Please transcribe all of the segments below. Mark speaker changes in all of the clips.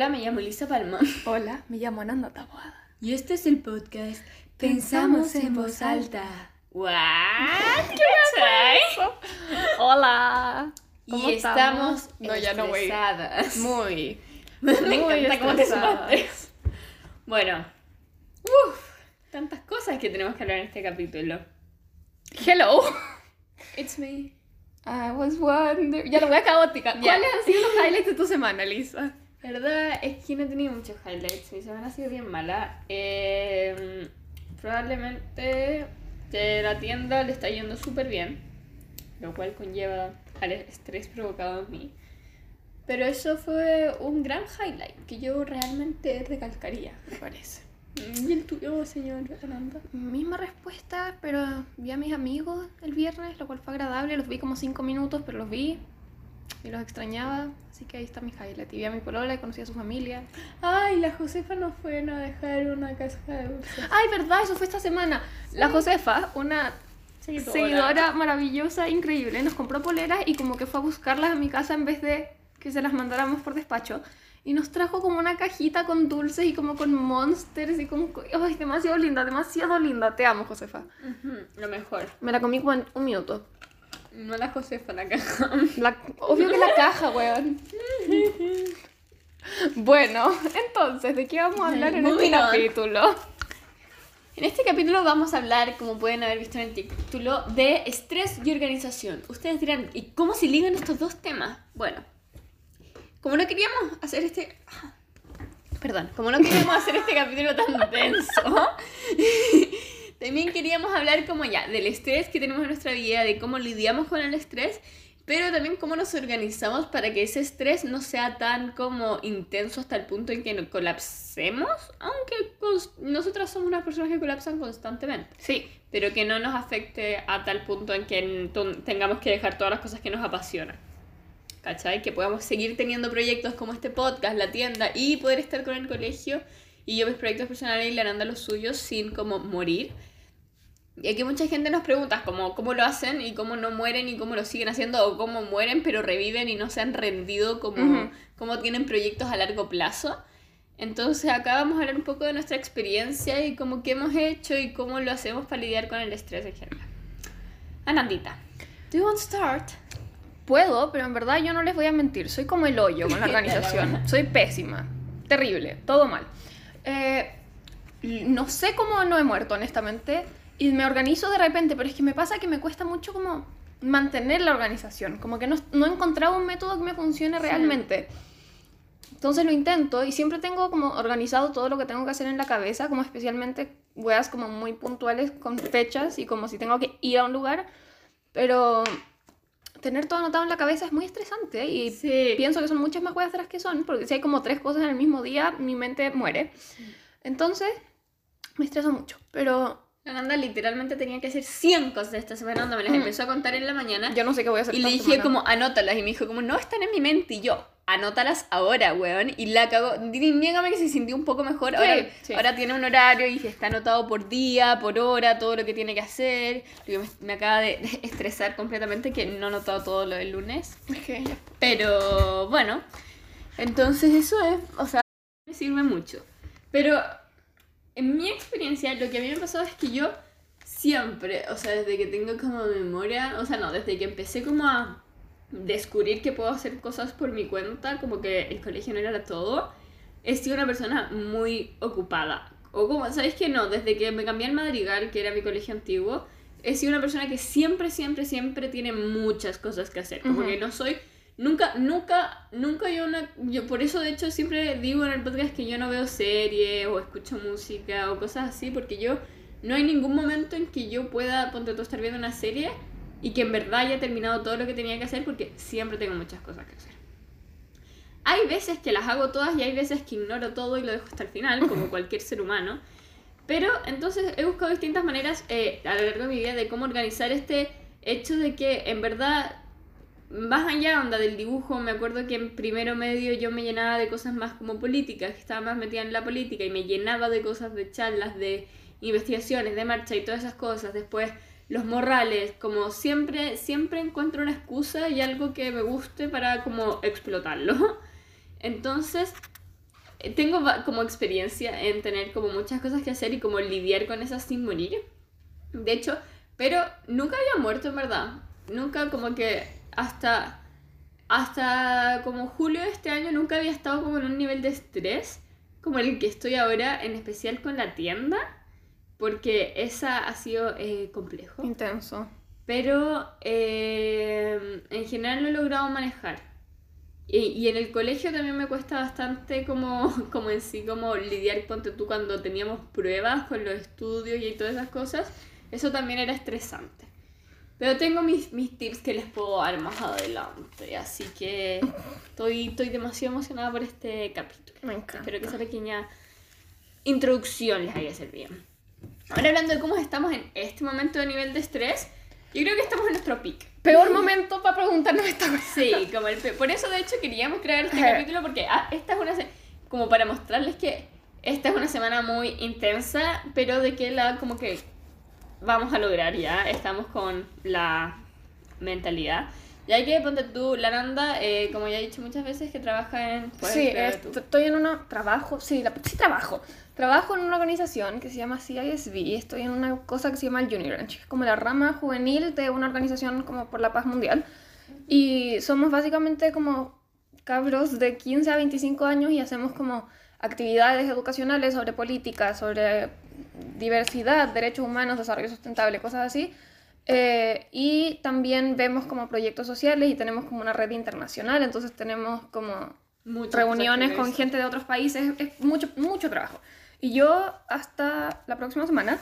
Speaker 1: Hola, me llamo Elisa Palma.
Speaker 2: Hola, me llamo Ananda Taboada.
Speaker 1: Y este es el podcast Pensamos en voz alta. ¿What? ¿Qué
Speaker 2: eso? Hola.
Speaker 1: ¿Cómo y estamos,
Speaker 2: no, ya no voy. Muy.
Speaker 1: me encanta cómo te sumaste. Bueno. Uf, tantas cosas que tenemos que hablar en este capítulo.
Speaker 2: Hello.
Speaker 1: It's me.
Speaker 2: I was wondering. Ya lo voy a caótica. ¿Cuáles han sido los highlights de tu semana, Lisa?
Speaker 1: Verdad es que no he tenido muchos highlights. Mi semana ha sido bien mala. Eh, probablemente que la tienda le está yendo súper bien, lo cual conlleva al estrés provocado en mí. Pero eso fue un gran highlight que yo realmente recalcaría, me parece. ¿Y el tuyo, señor Fernanda?
Speaker 2: Misma respuesta, pero vi a mis amigos el viernes, lo cual fue agradable. Los vi como cinco minutos, pero los vi y los extrañaba. Así que ahí está mi highlight. Y vi a mi polola y conocí a su familia.
Speaker 1: Ay, la Josefa nos fue a dejar una caja de dulces.
Speaker 2: Ay, verdad, eso fue esta semana. La Josefa, una seguidora. maravillosa, increíble, nos compró poleras y como que fue a buscarlas a mi casa en vez de que se las mandáramos por despacho. Y nos trajo como una cajita con dulces y como con monsters y con... ¡Ay, demasiado linda, demasiado linda! Te amo, Josefa.
Speaker 1: lo mejor.
Speaker 2: Me la comí como en un minuto.
Speaker 1: No la Josefa, la caja.
Speaker 2: obvio que la caja, weón. bueno, entonces, ¿de qué vamos a hablar en este capítulo?
Speaker 1: En este capítulo vamos a hablar, como pueden haber visto en el título, de estrés y organización. Ustedes dirán, ¿y cómo se ligan estos dos temas? Bueno, como no queríamos hacer este... Perdón, como no queríamos hacer este capítulo tan denso, también queríamos hablar como ya del estrés que tenemos en nuestra vida, de cómo lidiamos con el estrés, pero también cómo nos organizamos para que ese estrés no sea tan como intenso hasta el punto en que no colapsemos, aunque nosotras somos unas personas que colapsan constantemente.
Speaker 2: Sí.
Speaker 1: Pero que no nos afecte a tal punto en que tengamos que dejar todas las cosas que nos apasionan. ¿cachai? Que podamos seguir teniendo proyectos como este podcast, la tienda y poder estar con el colegio y yo mis proyectos personales y la los suyos sin como morir. Y aquí mucha gente nos pregunta como cómo lo hacen y cómo no mueren y cómo lo siguen haciendo o cómo mueren pero reviven y no se han rendido como, como tienen proyectos a largo plazo. Entonces acá vamos a hablar un poco de nuestra experiencia y cómo qué hemos hecho y cómo lo hacemos para lidiar con el estrés en general. Anandita, do you want to start?
Speaker 2: Puedo, pero en verdad yo no les voy a mentir. Soy como el hoyo con la organización. Soy pésima. Terrible. Todo mal. Eh, no sé cómo no he muerto, honestamente. Y me organizo de repente, pero es que me pasa que me cuesta mucho como mantener la organización. Como que no, no he encontrado un método que me funcione realmente. Entonces lo intento y siempre tengo como organizado todo lo que tengo que hacer en la cabeza, como especialmente weas como muy puntuales con fechas y como si tengo que ir a un lugar. Pero tener todo anotado en la cabeza es muy estresante y pienso que son muchas más cosas de las que son, porque si hay como tres cosas en el mismo día, mi mente muere. Entonces, me estreso mucho, pero...
Speaker 1: Ananda literalmente tenía que hacer 100 cosas esta semana, me las mm. empezó a contar en la mañana.
Speaker 2: Yo no sé qué voy a hacer.
Speaker 1: Y le dije como, anótalas, y me dijo como, no están en mi mente, y yo, anótalas ahora, weón. Y la cago. Niégame que se sintió un poco mejor. Ahora, ahora tiene un horario y está anotado por día, por hora, todo lo que tiene que hacer. Me, acaba de estresar completamente que no he anotado todo lo del lunes. Pero bueno, entonces eso es, o sea, me sirve mucho. Pero en mi experiencia, lo que a mí me pasó es que yo siempre, o sea, desde que tengo como memoria, o sea, no, desde que empecé como a descubrir que puedo hacer cosas por mi cuenta, como que el colegio no era todo, he sido una persona muy ocupada. O como, ¿sabes que no? Desde que me cambié al Madrigal, que era mi colegio antiguo, he sido una persona que siempre, siempre, siempre tiene muchas cosas que hacer. Como que no soy... Nunca, nunca, nunca yo una... Yo por eso, de hecho, siempre digo en el podcast que yo no veo series o escucho música o cosas así, porque yo... No hay ningún momento en que yo pueda, ponte tú, estar viendo una serie y que en verdad haya terminado todo lo que tenía que hacer porque siempre tengo muchas cosas que hacer. Hay veces que las hago todas y hay veces que ignoro todo y lo dejo hasta el final, como cualquier ser humano. Pero entonces he buscado distintas maneras eh, a lo largo de mi vida de cómo organizar este hecho de que en verdad, más allá onda del dibujo, me acuerdo que en primero medio yo me llenaba de cosas más como políticas, que estaba más metida en la política y me llenaba de cosas de charlas, de investigaciones, de marcha y todas esas cosas. Después los morrales, como siempre, siempre encuentro una excusa y algo que me guste para como explotarlo. Entonces, tengo como experiencia en tener como muchas cosas que hacer y como lidiar con esas sin morir. De hecho, pero nunca había muerto en verdad. Nunca como que hasta hasta como julio de este año nunca había estado como en un nivel de estrés como el que estoy ahora, en especial con la tienda, porque esa ha sido eh, complejo.
Speaker 2: Intenso.
Speaker 1: Pero eh, en general lo he logrado manejar. Y, en el colegio también me cuesta bastante como, como en sí, como lidiar, ponte tú cuando teníamos pruebas con los estudios y todas esas cosas. Eso también era estresante. Pero tengo mis, mis tips que les puedo dar más adelante. Así que estoy, estoy demasiado emocionada por este capítulo.
Speaker 2: Me encanta.
Speaker 1: Espero que esa pequeña introducción les haya servido. Ahora hablando de cómo estamos en este momento de nivel de estrés, yo creo que estamos en nuestro pic.
Speaker 2: Peor momento para preguntarnos esta cosa.
Speaker 1: Sí, como el Por eso, de hecho, queríamos crear este capítulo porque ah, esta es una... Como para mostrarles que esta es una semana muy intensa, pero de que la como que vamos a lograr ya. Estamos con la mentalidad. Ya que ponte tú, la Nanda, eh, como ya he dicho muchas veces, que trabaja en...
Speaker 2: Sí, estoy en un trabajo, sí, sí trabajo. Trabajo en una organización que se llama CISB, estoy en una cosa que se llama el Junior Ranch, que es como la rama juvenil de una organización como por la paz mundial. Y somos básicamente como cabros de 15 a 25 años y hacemos como actividades educacionales sobre política, sobre diversidad, derechos humanos, desarrollo sustentable, cosas así. Eh, y también vemos como proyectos sociales y tenemos como una red internacional, entonces tenemos como reuniones con gente de otros países, es mucho, mucho trabajo. Y yo hasta la próxima semana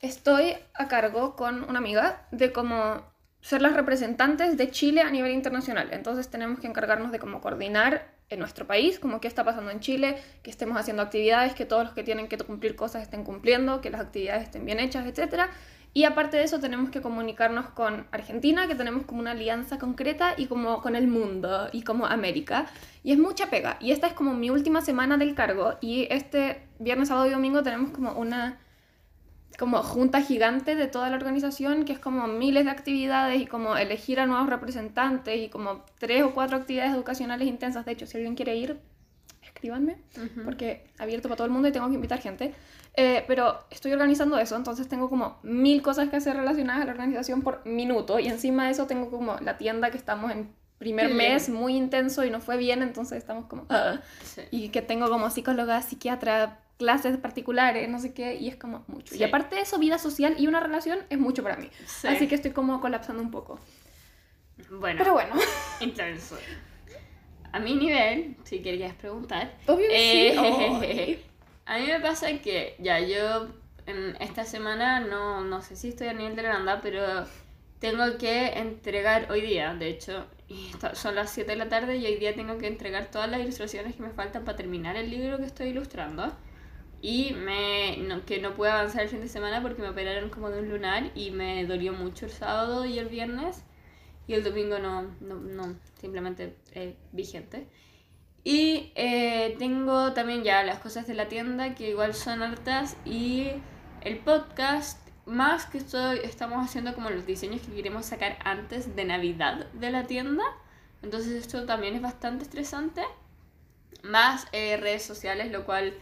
Speaker 2: estoy a cargo con una amiga de cómo ser las representantes de Chile a nivel internacional. Entonces tenemos que encargarnos de cómo coordinar en nuestro país, como qué está pasando en Chile, que estemos haciendo actividades, que todos los que tienen que cumplir cosas estén cumpliendo, que las actividades estén bien hechas, etc. Y aparte de eso tenemos que comunicarnos con Argentina, que tenemos como una alianza concreta, y como con el mundo, y como América. Y es mucha pega. Y esta es como mi última semana del cargo, y este viernes, sábado y domingo tenemos como una como junta gigante de toda la organización, que es como miles de actividades y como elegir a nuevos representantes y como tres o cuatro actividades educacionales intensas. De hecho, si alguien quiere ir, escríbanme, porque abierto para todo el mundo y tengo que invitar gente. Eh, pero estoy organizando eso, entonces tengo como mil cosas que hacer relacionadas a la organización por minuto y encima de eso tengo como la tienda que estamos en primer mes muy intenso y no fue bien, entonces estamos como... Ah". Y que tengo como psicóloga, psiquiatra, clases particulares, no sé qué, y es como mucho. Y aparte de eso, vida social y una relación es mucho para mí. Así que estoy como colapsando un poco.
Speaker 1: Bueno.
Speaker 2: Pero bueno.
Speaker 1: Intenso. A mi nivel, si querías preguntar.
Speaker 2: Obvio eh,
Speaker 1: A mí me pasa que ya yo en esta semana no, no sé si estoy a nivel de la pero tengo que entregar hoy día, de hecho, son las 7 de la tarde y hoy día tengo que entregar todas las ilustraciones que me faltan para terminar el libro que estoy ilustrando. Y me, que no pude avanzar el fin de semana porque me operaron como de un lunar y me dolió mucho el sábado y el viernes. Y el domingo no, no, no simplemente eh, vigente. Y eh, tengo también ya las cosas de la tienda que igual son hartas y el podcast, más que estoy, estamos haciendo como los diseños que queremos sacar antes de Navidad de la tienda. Entonces esto también es bastante estresante. Más eh, redes sociales, lo cual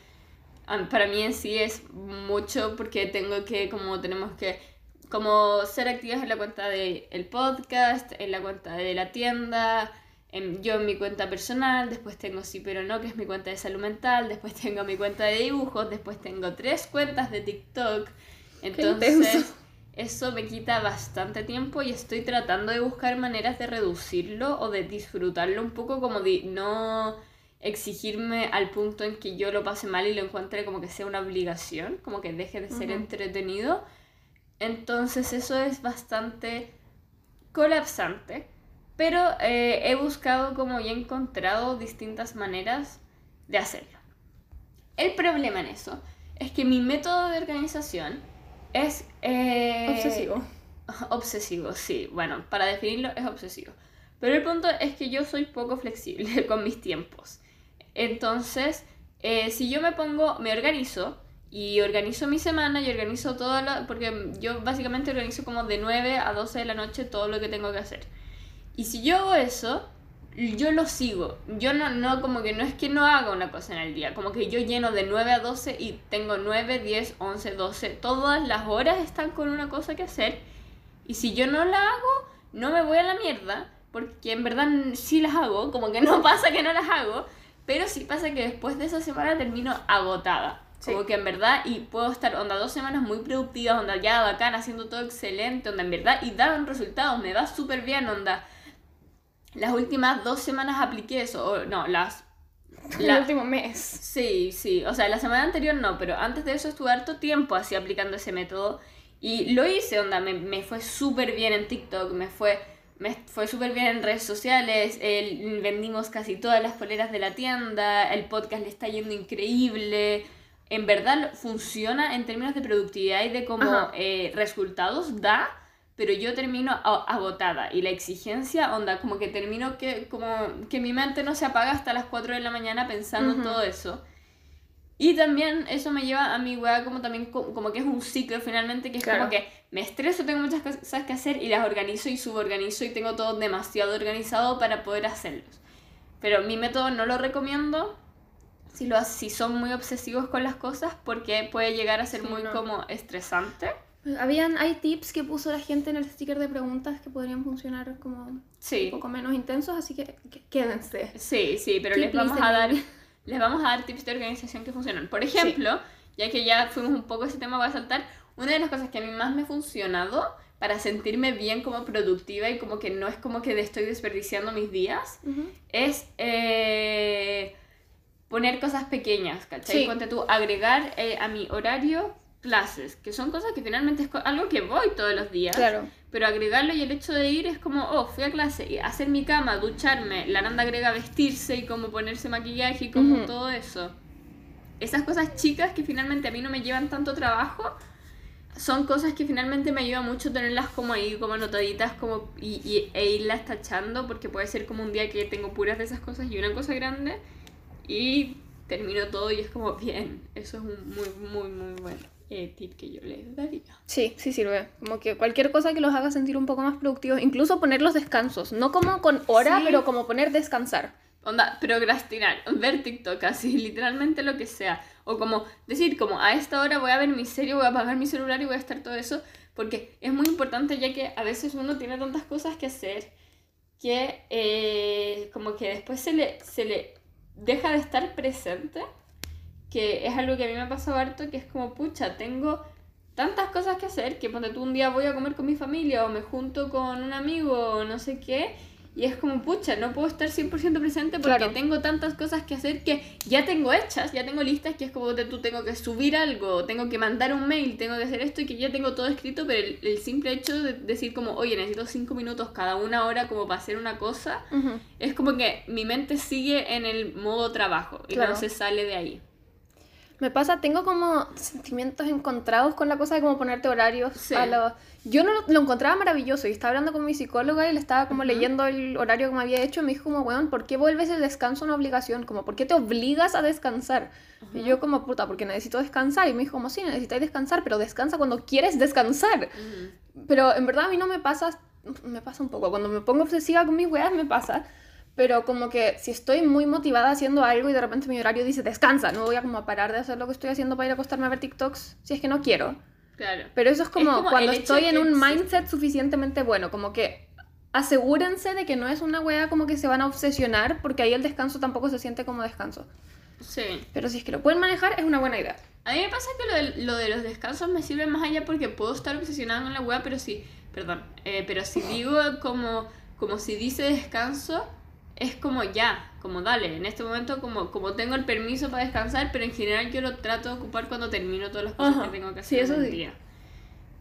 Speaker 1: para mí en sí es mucho porque tengo que, como tenemos que, como ser activas en la cuenta del el podcast, en la cuenta de la tienda, en, yo en mi cuenta personal, después tengo Sí pero no, que es mi cuenta de salud mental, después tengo mi cuenta de dibujos, después tengo tres cuentas de TikTok. Entonces, eso me quita bastante tiempo y estoy tratando de buscar maneras de reducirlo o de disfrutarlo un poco como de no exigirme al punto en que yo lo pase mal y lo encuentre como que sea una obligación, como que deje de ser entretenido. Entonces eso es bastante colapsante, pero eh, he buscado como y he encontrado distintas maneras de hacerlo. El problema en eso es que mi método de organización es...
Speaker 2: Eh, obsesivo.
Speaker 1: Obsesivo, sí. Bueno, para definirlo es obsesivo. Pero el punto es que yo soy poco flexible con mis tiempos. Entonces, eh, si yo me pongo, me organizo y organizo mi semana y organizo todo lo, porque yo básicamente organizo como de 9 a 12 de la noche todo lo que tengo que hacer. Y si yo hago eso, yo lo sigo. Yo no, no, como que no es que no haga una cosa en el día, como que yo lleno de 9 a 12 y tengo 9, 10, 11, 12, todas las horas están con una cosa que hacer. Y si yo no la hago, no me voy a la mierda, porque en verdad sí las hago, como que no pasa que no las hago, pero sí pasa que después de esa semana termino agotada. Como que en verdad, y puedo estar onda dos semanas muy productivas, onda ya bacán, haciendo todo excelente, onda en verdad, y daban resultados, me va súper bien, onda las últimas dos semanas apliqué eso, o no, las...
Speaker 2: El último mes.
Speaker 1: Sí, sí, o sea, la semana anterior no, pero antes de eso estuve harto tiempo así aplicando ese método y lo hice, onda, me, me fue súper bien en TikTok, me fue, me fue súper bien en redes sociales, el, vendimos casi todas las poleras de la tienda, el podcast le está yendo increíble, en verdad funciona en términos de productividad y de cómo eh, resultados da pero yo termino agotada y la exigencia, onda, como que termino que, como que mi mente no se apaga hasta las 4 de la mañana pensando en todo eso. Y también eso me lleva a mi weá como también como que es un ciclo finalmente, que es como que me estreso, tengo muchas cosas que hacer y las organizo y suborganizo y tengo todo demasiado organizado para poder hacerlos. Pero mi método no lo recomiendo si, lo, si son muy obsesivos con las cosas porque puede llegar a ser muy como estresante.
Speaker 2: Habían, hay tips que puso la gente en el sticker de preguntas que podrían funcionar como un poco menos intensos, así que, quédense.
Speaker 1: Sí, sí, pero les vamos a dar les vamos a dar tips de organización que funcionan. Por ejemplo, ya que ya fuimos un poco ese tema, voy a saltar. Una de las cosas que a mí más me ha funcionado para sentirme bien como productiva y como que no es como que estoy desperdiciando mis días, es eh, poner cosas pequeñas, ¿cachai? Sí. tú, agregar eh, a mi horario clases, que son cosas que finalmente es algo que voy todos los días. Claro. Pero agregarlo y el hecho de ir es como, oh, fui a clase y hacer mi cama, ducharme, la Nanda agrega vestirse y como ponerse maquillaje y como todo eso. Esas cosas chicas que finalmente a mí no me llevan tanto trabajo, son cosas que finalmente me ayuda mucho tenerlas como ahí, como anotaditas como, y, e irlas tachando, porque puede ser como un día que tengo puras de esas cosas y una cosa grande, y termino todo y es como, bien, eso es un muy, muy, muy bueno eh, tip que yo les daría.
Speaker 2: Sí, sí sirve. Como que cualquier cosa que los haga sentir un poco más productivos, incluso poner los descansos, no como con hora, pero como poner descansar.
Speaker 1: Onda, procrastinar, ver TikTok, así, literalmente lo que sea. O como decir, como a esta hora voy a ver mi serie, voy a apagar mi celular y voy a estar todo eso. Porque es muy importante ya que a veces uno tiene tantas cosas que hacer que eh, como que después se le, se le deja de estar presente que es algo que a mí me ha pasado harto, que es como, pucha, tengo tantas cosas que hacer que cuando tú un día voy a comer con mi familia o me junto con un amigo o no sé qué, y es como, pucha, no puedo estar 100% presente porque tengo tantas cosas que hacer que ya tengo hechas, ya tengo listas, que es como que tú tengo que subir algo, tengo que mandar un mail, tengo que hacer esto y que ya tengo todo escrito, pero el, simple hecho de decir como, oye, necesito 5 minutos cada una hora como para hacer una cosa, es como que mi mente sigue en el modo trabajo y no se sale de ahí.
Speaker 2: Me pasa, tengo como sentimientos encontrados con la cosa de como ponerte horarios a lo... Yo no lo, encontraba maravilloso y estaba hablando con mi psicóloga y le estaba como leyendo el horario que me había hecho y me dijo como, weón, ¿por qué vuelves el descanso una obligación? Como, ¿por qué te obligas a descansar? Y yo como, puta, porque necesito descansar. Y me dijo como, sí, necesitáis descansar, pero descansa cuando quieres descansar. Pero en verdad a mí no me pasa, me pasa un poco, cuando me pongo obsesiva con mis weas me pasa pero como que si estoy muy motivada haciendo algo y de repente mi horario dice descansa, no voy a como parar de hacer lo que estoy haciendo para ir a acostarme a ver TikToks si es que no quiero. Claro. Pero eso es como, cuando estoy en un mindset suficientemente bueno, como que asegúrense de que no es una wea como que se van a obsesionar porque ahí el descanso tampoco se siente como descanso. Sí. Pero si es que lo pueden manejar es una buena idea.
Speaker 1: A mí me pasa que lo de, lo de los descansos me sirve más allá porque puedo estar obsesionada con la wea, pero si, perdón, eh, pero si digo como, como si dice descanso, es como ya, como dale, en este momento como, como tengo el permiso para descansar, pero en general yo lo trato de ocupar cuando termino todas las cosas que tengo que hacer sí, en el día.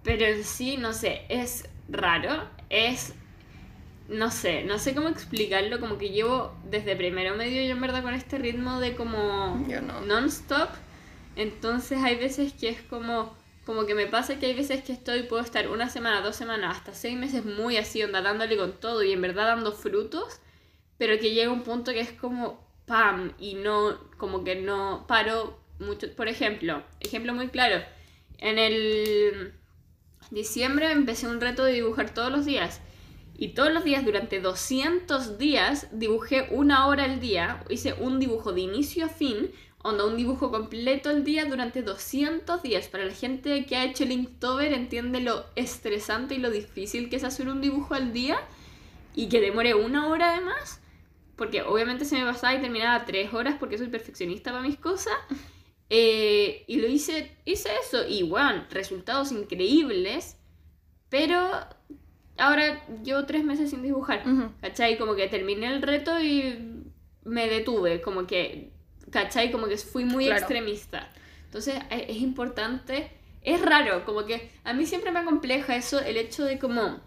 Speaker 1: Pero en sí, no sé, es raro, es, no sé, no sé cómo explicarlo, como que llevo desde primero medio yo en verdad con este ritmo de como non-stop, entonces hay veces que es como como que me pasa que hay veces que estoy, puedo estar una semana, dos semanas, hasta seis meses muy así, onda, dándole con todo y en verdad dando frutos pero que llega un punto que es como pam y no, como que no paro mucho. Por ejemplo, ejemplo muy claro, en el diciembre empecé un reto de dibujar todos los días Y todos los días, durante 200 días, dibujé una hora al día. Hice un dibujo de inicio a fin, onda un dibujo completo al día durante 200 días. Para la gente que ha hecho el Inktober entiende lo estresante y lo difícil que es hacer un dibujo al día y que demore una hora además. Porque obviamente se me pasaba y terminaba tres horas porque soy perfeccionista para mis cosas. Eh, y lo hice, hice eso. Y bueno, resultados increíbles. Pero ahora llevo tres meses sin dibujar. ¿Cachai? Como que terminé el reto y me detuve. Como que, ¿cachai? Como que fui muy extremista. Entonces e, es importante. Es raro, como que a mí siempre me compleja eso, el hecho de como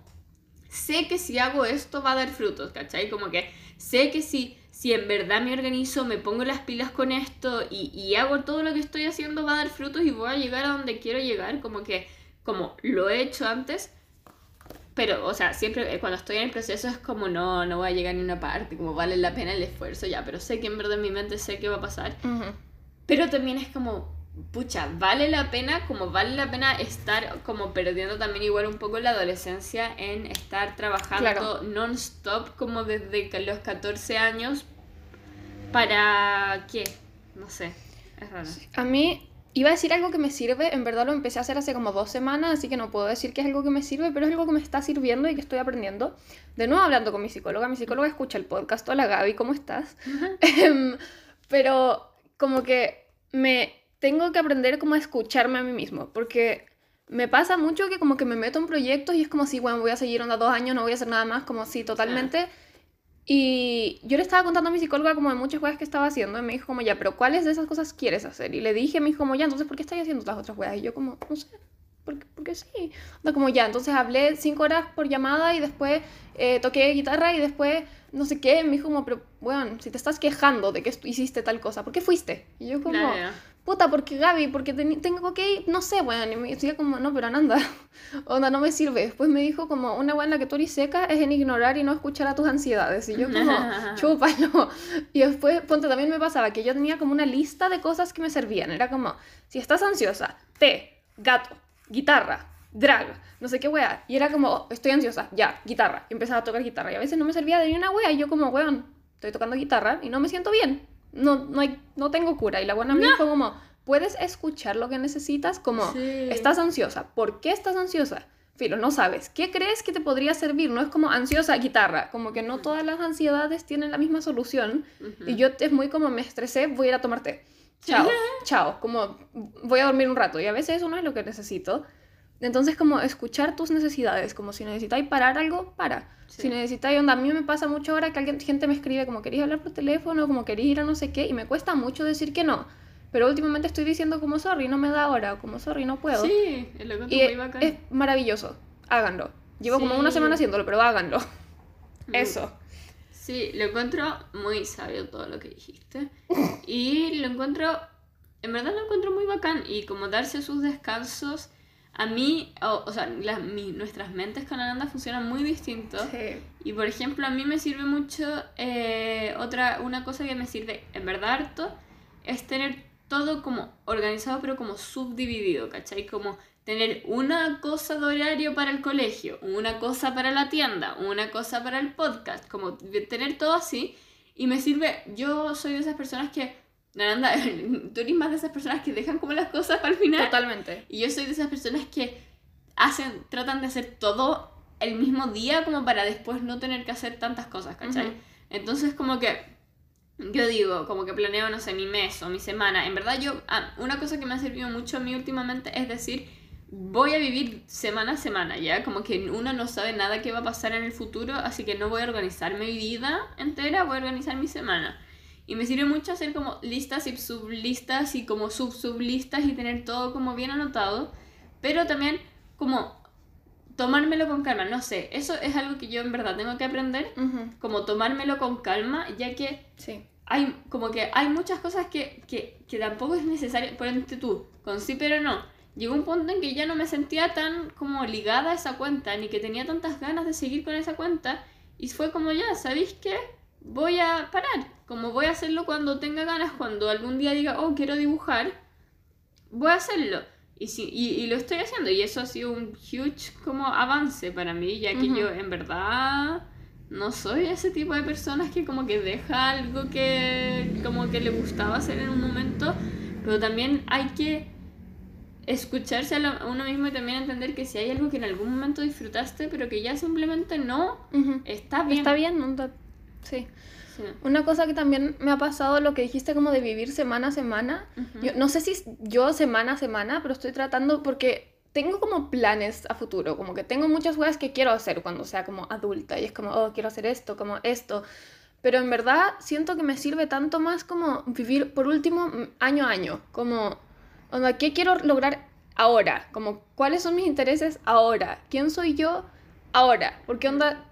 Speaker 1: sé que si hago esto va a dar frutos, ¿cachai? Como que sé que si, si en verdad me organizo, me pongo las pilas con esto y, y hago todo lo que estoy haciendo va a dar frutos y voy a llegar a donde quiero llegar, como que como lo he hecho antes. Pero, o sea, siempre eh, cuando estoy en el proceso es como, no, no voy a llegar ni una parte, como vale la pena el esfuerzo ya, pero sé que en verdad en mi mente sé que va a pasar. Pero también es como, pucha, vale la pena, como vale la pena estar como perdiendo también igual un poco la adolescencia en estar trabajando non-stop como desde los 14 años para qué, no sé, es raro.
Speaker 2: A mí iba a decir algo que me sirve, en verdad lo empecé a hacer hace como dos semanas, así que no puedo decir que es algo que me sirve, pero es algo que me está sirviendo y que estoy aprendiendo. De nuevo hablando con mi psicóloga, mi psicóloga escucha el podcast, hola Gaby, ¿cómo estás? Em, pero como que me tengo que aprender como a escucharme a mí mismo, porque me pasa mucho que como que me meto en proyectos y es como si, bueno, voy a seguir onda dos años, no voy a hacer nada más, como si totalmente... Y yo le estaba contando a mi psicóloga como de muchas cosas que estaba haciendo y me dijo como, ya, pero ¿cuáles de esas cosas quieres hacer? Y le dije, me dijo como, ya, entonces, ¿por qué estás haciendo las otras cosas? Y yo como, no sé, porque, porque sí. O como ya, entonces hablé cinco horas por llamada y después eh, toqué guitarra y después no sé qué. Me dijo como, pero bueno, si te estás quejando de que hiciste tal cosa, ¿por qué fuiste? Y yo como, puta, porque Gaby, porque tengo que ir, no sé, bueno, y me decía como, no, pero Ananda, onda, no me sirve. Después me dijo como, una buena que tú eres seca es en ignorar y no escuchar a tus ansiedades. Y yo como, chúpalo. Y después, ponte, también me pasaba que yo tenía como una lista de cosas que me servían. Era como, si estás ansiosa, té, gato, guitarra, drag, no sé qué wea. Y era como, estoy ansiosa, ya, guitarra. Y empezaba a tocar guitarra. Y a veces no me servía de ni una wea. Y yo como, weón, estoy tocando guitarra y no me siento bien no, no, hay, no tengo cura. Y la buena me dijo como, puedes escuchar lo que necesitas, como, estás ansiosa. ¿Por qué estás ansiosa? Filo, no sabes. ¿Qué crees que te podría servir? No es como ansiosa guitarra, como que no todas las ansiedades tienen la misma solución. Y yo es muy como me estresé, voy a ir a tomar té. Chao, chao, como voy a dormir un rato. Y a veces eso no es lo que necesito. Entonces, como escuchar tus necesidades, como si necesitáis parar algo, para. Si necesitáis onda, a mí me pasa mucho ahora que alguien, gente me escribe como queréis hablar por teléfono, como queréis ir a no sé qué, y me cuesta mucho decir que no. Pero últimamente estoy diciendo como sorry, no me da ahora, como sorry, no puedo.
Speaker 1: Sí, es lo que y
Speaker 2: bacán. Es maravilloso, háganlo. Llevo como una semana haciéndolo, pero háganlo. Eso.
Speaker 1: Sí, lo encuentro muy sabio todo lo que dijiste. y lo encuentro, en verdad lo encuentro muy bacán. Y como darse sus descansos a mí, o, sea, nuestras mentes con Ananda funcionan muy distinto. Y por ejemplo, a mí me sirve mucho, eh, otra, una cosa que me sirve en verdad harto, es tener todo como organizado, pero como subdividido, ¿cachai? Como tener una cosa de horario para el colegio, una cosa para la tienda, una cosa para el podcast, como tener todo así. Y me sirve, yo soy de esas personas que Naranda, tú eres más de esas personas que dejan como las cosas para el final.
Speaker 2: Totalmente.
Speaker 1: Y yo soy de esas personas que hacen, tratan de hacer todo el mismo día como para después no tener que hacer tantas cosas, ¿cachai? Entonces como que yo digo, como que planeo, no sé, mi mes o mi semana. En verdad yo, ah, una cosa que me ha servido mucho a mí últimamente es decir, voy a vivir semana a semana, ¿ya? Como que uno no sabe nada que va a pasar en el futuro, así que no voy a organizar mi vida entera, voy a organizar mi semana. Y me sirve mucho hacer como listas y sublistas y como sub-sublistas y tener todo como bien anotado. Pero también como tomármelo con calma. No sé, eso es algo que yo en verdad tengo que aprender. Como tomármelo con calma, ya que
Speaker 2: sí.
Speaker 1: hay como que hay muchas cosas que, que, que tampoco es necesario. Por ejemplo, tú, con sí pero no. Llegó un punto en que ya no me sentía tan como ligada a esa cuenta, ni que tenía tantas ganas de seguir con esa cuenta. Y fue como ya, ¿sabéis qué? Voy a parar. Como voy a hacerlo cuando tenga ganas, cuando algún día diga, oh, quiero dibujar, voy a hacerlo. Y, sí, y, lo estoy haciendo. Y eso ha sido un huge como avance para mí, ya que yo en verdad no soy ese tipo de personas que como que deja algo que como que le gustaba hacer en un momento, pero también hay que escucharse a, uno mismo y también entender que si hay algo que en algún momento disfrutaste, pero que ya simplemente no, está bien.
Speaker 2: Está bien, no, sí. Una cosa que también me ha pasado, lo que dijiste como de vivir semana a semana. yo, no sé si yo semana a semana, pero estoy tratando porque tengo como planes a futuro, como que tengo muchas cosas que quiero hacer cuando sea como adulta y es como, oh, quiero hacer esto, como esto. Pero en verdad siento que me sirve tanto más como vivir por último año a año, como, onda, ¿qué quiero lograr ahora? Como, ¿cuáles son mis intereses ahora? ¿Quién soy yo ahora? Porque onda,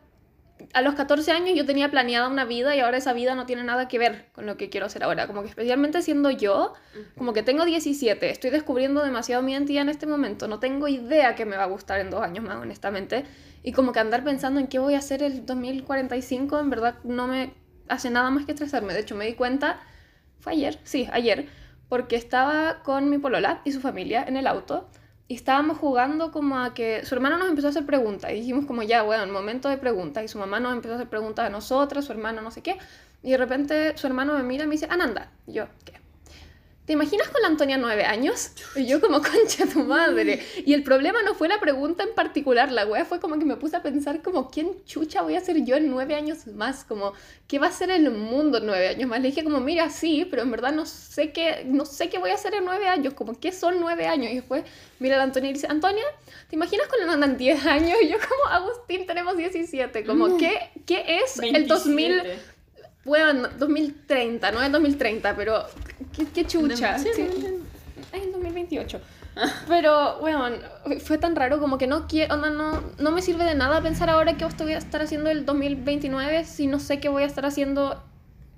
Speaker 2: a los 14 años yo tenía planeada una vida y ahora esa vida no tiene nada que ver con lo que quiero hacer ahora. Como que especialmente siendo yo, como que tengo 17, estoy descubriendo demasiado mi identidad en este momento. No tengo idea que me va a gustar en dos años más, honestamente. Y como que andar pensando en qué voy a hacer el 2045, en verdad no me hace nada más que estresarme. De hecho, me di cuenta, fue ayer, sí, ayer, porque estaba con mi polola y su familia en el auto y estábamos jugando como a que su hermano nos empezó a hacer preguntas y dijimos como ya, bueno, el momento de preguntas y su mamá nos empezó a hacer preguntas a nosotras, su hermano no sé qué y de repente su hermano me mira y me dice, Ananda, y yo, ¿qué? ¿Te imaginas con la Antonia nueve años? Y yo como concha tu madre. Y el problema no fue la pregunta en particular, la wea fue como que me puse a pensar como, ¿quién chucha voy a ser yo en nueve años más? Como, ¿qué va a ser el mundo en nueve años más? Le dije como, mira, sí, pero en verdad no sé qué, no sé qué voy a hacer en nueve años, como, ¿qué son nueve años? Y después mira la Antonia y dice, Antonia, ¿te imaginas con la andan diez años? Y yo como, Agustín, tenemos 17, como, mm. ¿qué, qué es el 2000? Bueno, 2030, no es 2030, pero qué, chucha. Sí, sí. Es en 2028. Pero, bueno, fue tan raro como que no quiero, no, no me sirve de nada pensar ahora que voy a estar haciendo el 2029 si no sé qué voy a estar haciendo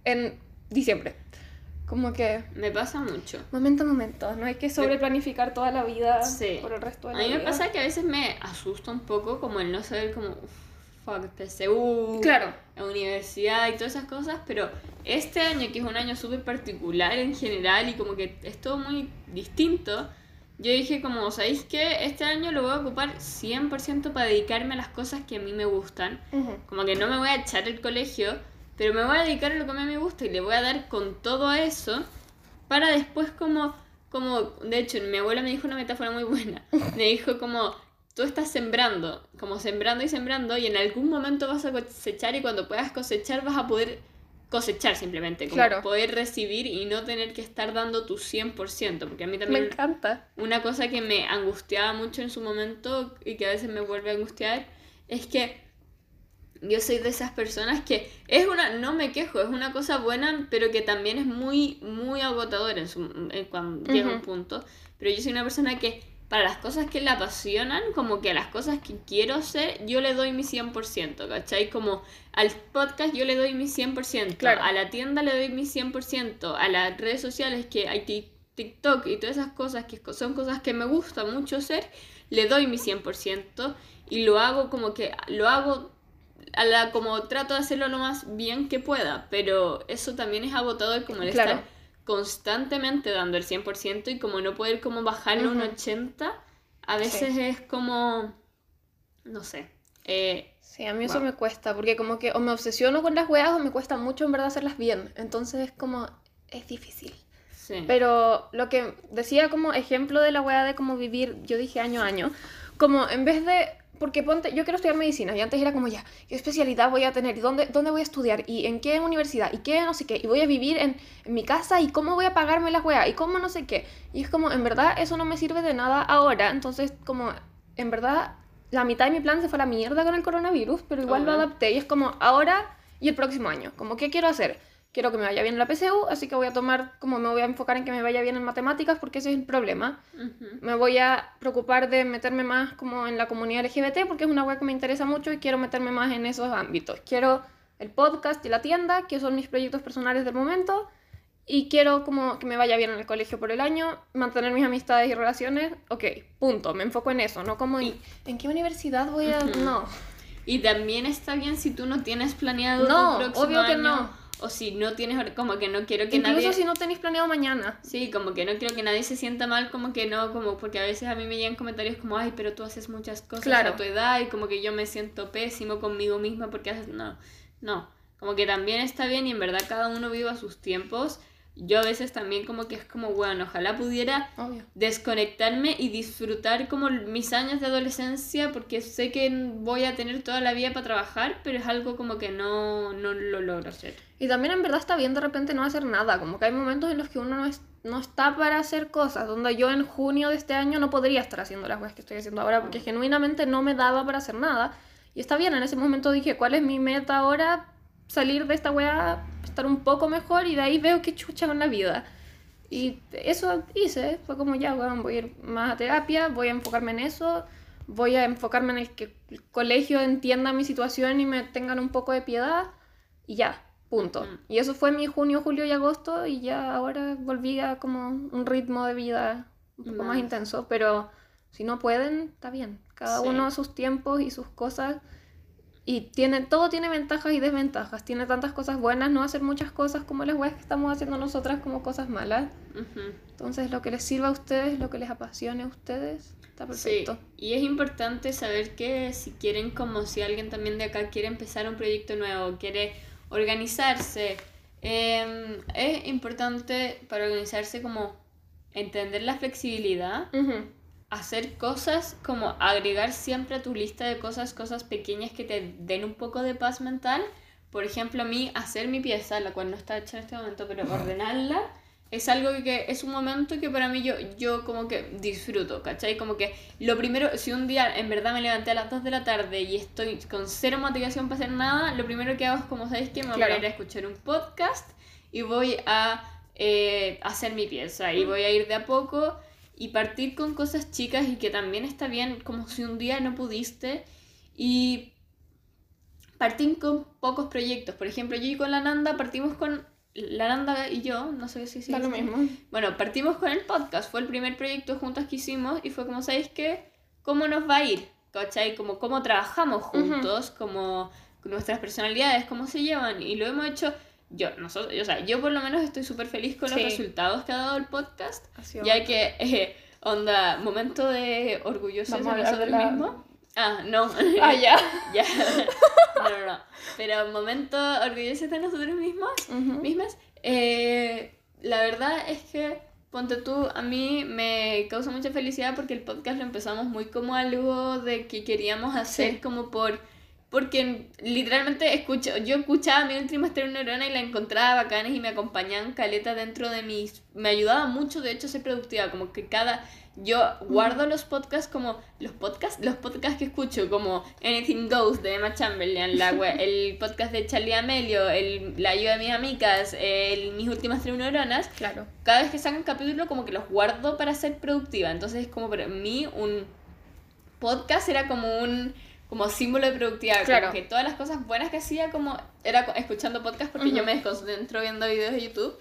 Speaker 2: en diciembre. Como que...
Speaker 1: Me pasa mucho.
Speaker 2: Momento a momento, no hay que sobreplanificar toda la vida por el resto de la
Speaker 1: vida. A mí me pasa que a veces me asusta un poco como el no saber cómo fuck, PSU,
Speaker 2: claro.
Speaker 1: la universidad y todas esas cosas, pero este año, que es un año súper particular en general y como que es todo muy distinto, yo dije como, ¿sabéis qué? Este año lo voy a ocupar 100% para dedicarme a las cosas que a mí me gustan. Como que no me voy a echar el colegio, pero me voy a dedicar a lo que a mí me gusta y le voy a dar con todo eso para después como, como, de hecho, mi abuela me dijo una metáfora muy buena. Me dijo como, tú estás sembrando, como sembrando y sembrando, y en algún momento vas a cosechar y cuando puedas cosechar vas a poder cosechar simplemente, como poder recibir y no tener que estar dando tu 100%, porque a mí también...
Speaker 2: Me encanta.
Speaker 1: Una cosa que me angustiaba mucho en su momento y que a veces me vuelve a angustiar es que yo soy de esas personas que es una, no me quejo, es una cosa buena, pero que también es muy, muy agotadora en su, cuando llega un punto. Pero yo soy una persona que para las cosas que le apasionan, como que a las cosas que quiero hacer, yo le doy mi 100%, ¿cachai? Como al podcast yo le doy mi 100%, a la tienda le doy mi 100%, a las redes sociales que hay TikTok y todas esas cosas que son cosas que me gusta mucho hacer, le doy mi 100% y lo hago como que lo hago a la como trato de hacerlo lo más bien que pueda, pero eso también es agotador como el estar constantemente dando el 100% y como no poder como bajarlo a un 80, a veces es como, no sé. Eh,
Speaker 2: sí, a mí eso me cuesta, porque como que o me obsesiono con las weas o me cuesta mucho en verdad hacerlas bien, entonces es como, es difícil. Sí. Pero lo que decía como ejemplo de la wea de cómo vivir, yo dije año a año, como en vez de porque ponte, yo quiero estudiar medicina y antes era como ya, ¿qué especialidad voy a tener? ¿Y dónde, dónde voy a estudiar? ¿Y en qué universidad? ¿Y qué no sé qué? ¿Y voy a vivir en, en mi casa? ¿Y cómo voy a pagarme la weas? ¿Y cómo no sé qué? Y es como, en verdad, eso no me sirve de nada ahora. Entonces, como, en verdad, la mitad de mi plan se fue a la mierda con el coronavirus, pero igual lo adapté y es como, ahora y el próximo año. Como, ¿qué quiero hacer? Quiero que me vaya bien en la PSU, así que voy a tomar, como me voy a enfocar en que me vaya bien en matemáticas, porque ese es el problema. Me voy a preocupar de meterme más como en la comunidad LGBT, porque es una web que me interesa mucho y quiero meterme más en esos ámbitos. Quiero el podcast y la tienda, que son mis proyectos personales del momento, y quiero como que me vaya bien en el colegio por el año, mantener mis amistades y relaciones, ok, punto, me enfoco en eso, no como en, ¿en qué universidad voy a...? No.
Speaker 1: Y también está bien si tú no tienes planeado no, tu próximo
Speaker 2: obvio que no
Speaker 1: o si no tienes, como que no quiero que
Speaker 2: Incluso
Speaker 1: nadie...
Speaker 2: si no tenéis planeado mañana.
Speaker 1: Sí, como que no quiero que nadie se sienta mal, como que no, como porque a veces a mí me llegan comentarios como, ay, pero tú haces muchas cosas a tu edad y como que yo me siento pésimo conmigo misma porque haces... No, no, como que también está bien y en verdad cada uno viva sus tiempos yo a veces también como que es como, bueno, ojalá pudiera desconectarme y disfrutar como mis años de adolescencia porque sé que voy a tener toda la vida para trabajar, pero es algo como que no, no lo logro hacer.
Speaker 2: Y también en verdad está bien de repente no hacer nada, como que hay momentos en los que uno no, es, no está para hacer cosas, donde yo en junio de este año no podría estar haciendo las cosas que estoy haciendo ahora porque genuinamente no me daba para hacer nada. Y está bien, en ese momento dije, ¿cuál es mi meta ahora? Salir de esta weá estar un poco mejor y de ahí veo que chucha con la vida. Y eso hice, fue como ya, bueno, voy a ir más a terapia, voy a enfocarme en eso, voy a enfocarme en el que el colegio entienda mi situación y me tengan un poco de piedad y ya, punto. Y eso fue mi junio, julio y agosto y ya ahora volví a como un ritmo de vida un poco más intenso, pero si no pueden, está bien. Cada uno a sus tiempos y sus cosas y tiene, todo tiene ventajas y desventajas. Tiene tantas cosas buenas, no hacer muchas cosas como las weas que estamos haciendo nosotras como cosas malas. Entonces, lo que les sirva a ustedes, lo que les apasione a ustedes, está perfecto.
Speaker 1: Y es importante saber que si quieren, como si alguien también de acá quiere empezar un proyecto nuevo, quiere organizarse, em, es importante para organizarse como entender la flexibilidad hacer cosas como agregar siempre a tu lista de cosas, cosas pequeñas que te den un poco de paz mental. Por ejemplo, a mí hacer mi pieza, la cual no está hecha en este momento, pero ordenarla, es algo que es un momento que para mí yo, yo como que disfruto, ¿cachai? Como que lo primero, si un día en verdad me levanté a las 2 de la tarde y estoy con cero motivación para hacer nada, lo primero que hago es como, ¿sabéis que Me voy a ir a escuchar un podcast y voy a eh, hacer mi pieza y voy a ir de a poco y partir con cosas chicas y que también está bien, como si un día no pudiste y partir con pocos proyectos. Por ejemplo, yo y con la Nanda partimos con la Nanda y yo, no sé si
Speaker 2: es lo mismo.
Speaker 1: Bueno, partimos con el podcast, fue el primer proyecto juntos que hicimos y fue como, ¿sabéis qué? ¿Cómo nos va a ir? ¿Cachai? Como cómo trabajamos juntos, como nuestras personalidades, cómo se llevan y lo hemos hecho yo, nosotros, o sea, yo por lo menos estoy súper feliz con los resultados que ha dado el podcast. Ya que, eh, onda, momento de orgulloso de nosotros mismos. Ah, no.
Speaker 2: Ah, ya.
Speaker 1: ya. No, no, no. Pero momento orgulloso de nosotros mismos, mismas. Eh, la verdad es que, ponte tú, a mí me causa mucha felicidad porque el podcast lo empezamos muy como algo de que queríamos hacer como por porque literalmente escucho, yo escuchaba mi última neurona y la encontraba bacanes y me acompañaban caleta dentro de mis... Me ayudaba mucho, de hecho, ser productiva, como que cada... Yo guardo los podcasts como... Los podcasts, los podcasts que escucho, como Anything Goes de Emma Chamberlain, la, el podcast de Charlie Amelio, el, la ayuda de mis amigas, el, mis últimas tres neuronas.
Speaker 2: Claro.
Speaker 1: Cada vez que sacan un capítulo, como que los guardo para ser productiva. Entonces es como para mí un podcast era como un como símbolo de productividad. Claro. Como que todas las cosas buenas que hacía como era escuchando podcast porque yo me desconcentro viendo videos de YouTube.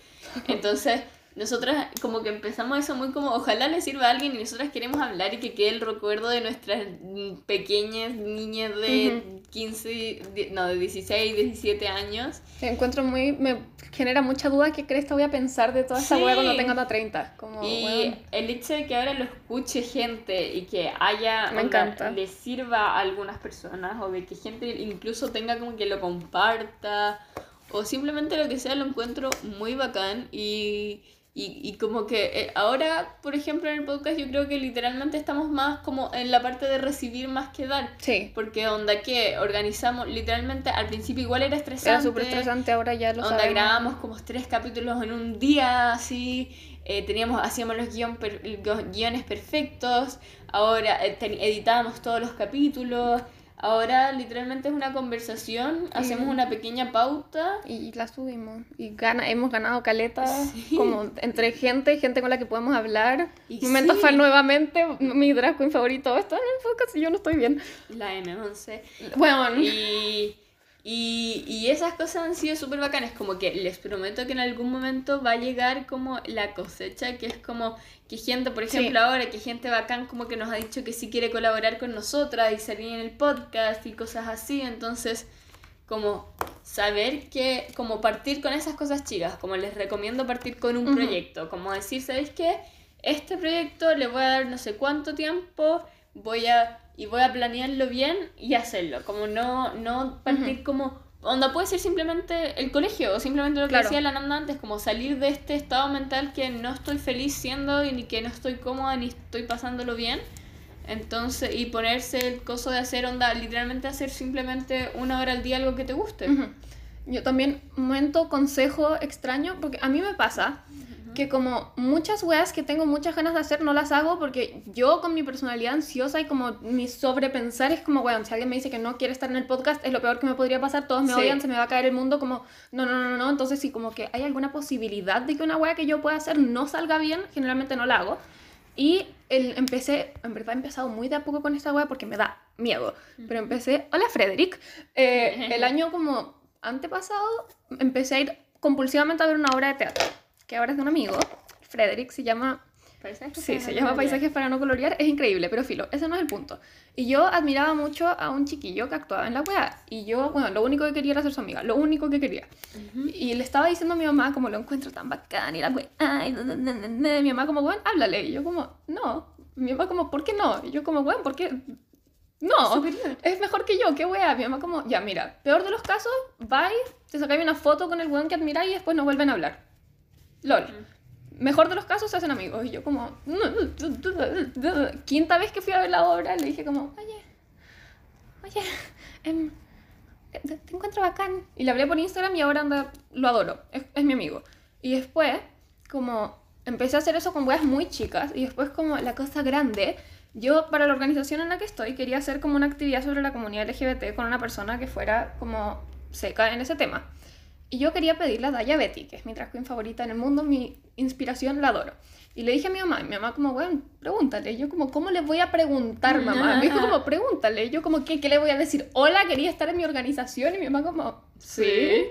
Speaker 1: Entonces, nosotras como que empezamos eso muy como, ojalá le sirva a alguien y nosotras queremos hablar y que quede el recuerdo de nuestras pequeñas niñas de 15, no, de 16, 17 años.
Speaker 2: Me encuentro muy, me genera mucha duda qué crees que voy a pensar de toda esta sí. cuando tenga hasta 30. Como,
Speaker 1: y el hecho de que ahora lo escuche gente y que haya,
Speaker 2: me encanta.
Speaker 1: le sirva a algunas personas o de que gente incluso tenga como que lo comparta o simplemente lo que sea lo encuentro muy bacán y y, y como que eh, ahora, por ejemplo, en el podcast yo creo que literalmente estamos más como en la parte de recibir más que dar.
Speaker 2: Sí.
Speaker 1: Porque onda que organizamos, literalmente al principio igual era estresante. Era
Speaker 2: súper estresante, ahora ya lo
Speaker 1: onda grabamos como tres capítulos en un día, así. Eh, teníamos, hacíamos los, guion guiones perfectos. Ahora eh, editábamos todos los capítulos. Ahora literalmente es una conversación, hacemos una pequeña pauta.
Speaker 2: Y la subimos. Y gana, hemos ganado caletas como entre gente, gente con la que podemos hablar. Y Momento fan nuevamente, mi drag queen favorito. Esto en el podcast yo no estoy bien.
Speaker 1: La M11.
Speaker 2: Bueno.
Speaker 1: Y y, y esas cosas han sido súper bacanas, como que les prometo que en algún momento va a llegar como la cosecha, que es como que gente, por ejemplo ahora, que gente bacán como que nos ha dicho que sí quiere colaborar con nosotras y salir en el podcast y cosas así, entonces como saber que, como partir con esas cosas chicas, como les recomiendo partir con un proyecto, como decir, ¿sabéis qué? Este proyecto le voy a dar no sé cuánto tiempo, voy a, y voy a planearlo bien y hacerlo, como no, no partir como, onda puede ser simplemente el colegio, o simplemente lo que decía la Nanda antes, como salir de este estado mental que no estoy feliz siendo y ni que no estoy cómoda ni estoy pasándolo bien. Entonces, y ponerse el coso de hacer onda, literalmente hacer simplemente una hora al día algo que te guste.
Speaker 2: Yo también, momento, consejo extraño, porque a mí me pasa que como muchas weas que tengo muchas ganas de hacer no las hago porque yo con mi personalidad ansiosa y como mi sobrepensar es como, weón, si alguien me dice que no quiere estar en el podcast es lo peor que me podría pasar, todos me odian, se me va a caer el mundo, como, no, no, no, no, entonces si como que hay alguna posibilidad de que una wea que yo pueda hacer no salga bien, generalmente no la hago. Y el, empecé, en verdad he empezado muy de a poco con esta web porque me da miedo. Pero empecé, hola Frederick, eh, el año como antepasado empecé a ir compulsivamente a ver una obra de teatro, que ahora es de un amigo, Frederick, se llama sí, se llama Paisajes para no colorear, es increíble, pero filo, ese no es el punto. Y yo admiraba mucho a un chiquillo que actuaba en la weá. Y yo, bueno, lo único que quería era ser su amiga, lo único que quería. Y le estaba diciendo a mi mamá como lo encuentro tan bacán y la weá, ay, mi mamá como, bueno, háblale. Y yo como, no. Mi mamá como, ¿por qué no? Y yo como, bueno, ¿por qué? No, es mejor que yo, qué weá. Mi mamá como, ya, mira, peor de los casos, bye, te sacáis una foto con el weón que admiráis y después no vuelven a hablar. LOL mejor de los casos se hacen amigos. Y yo como, quinta vez que fui a ver la obra, le dije como, oye, oye, em, te, encuentro bacán. Y le hablé por Instagram y ahora anda, lo adoro, es, es, mi amigo. Y después, como, empecé a hacer eso con weas muy chicas y después como la cosa grande, yo para la organización en la que estoy quería hacer como una actividad sobre la comunidad LGBT con una persona que fuera como seca en ese tema. Y yo quería pedirle a Daya Betty, que es mi drag queen favorita en el mundo, mi inspiración, la adoro. Y le dije a mi mamá, y mi mamá como, bueno, pregúntale. Y yo como, ¿cómo le voy a preguntar, mamá? Me dijo como, pregúntale. Y yo como, ¿qué, ¿qué le voy a decir? Hola, quería estar en mi organización. Y mi mamá como, ¿sí?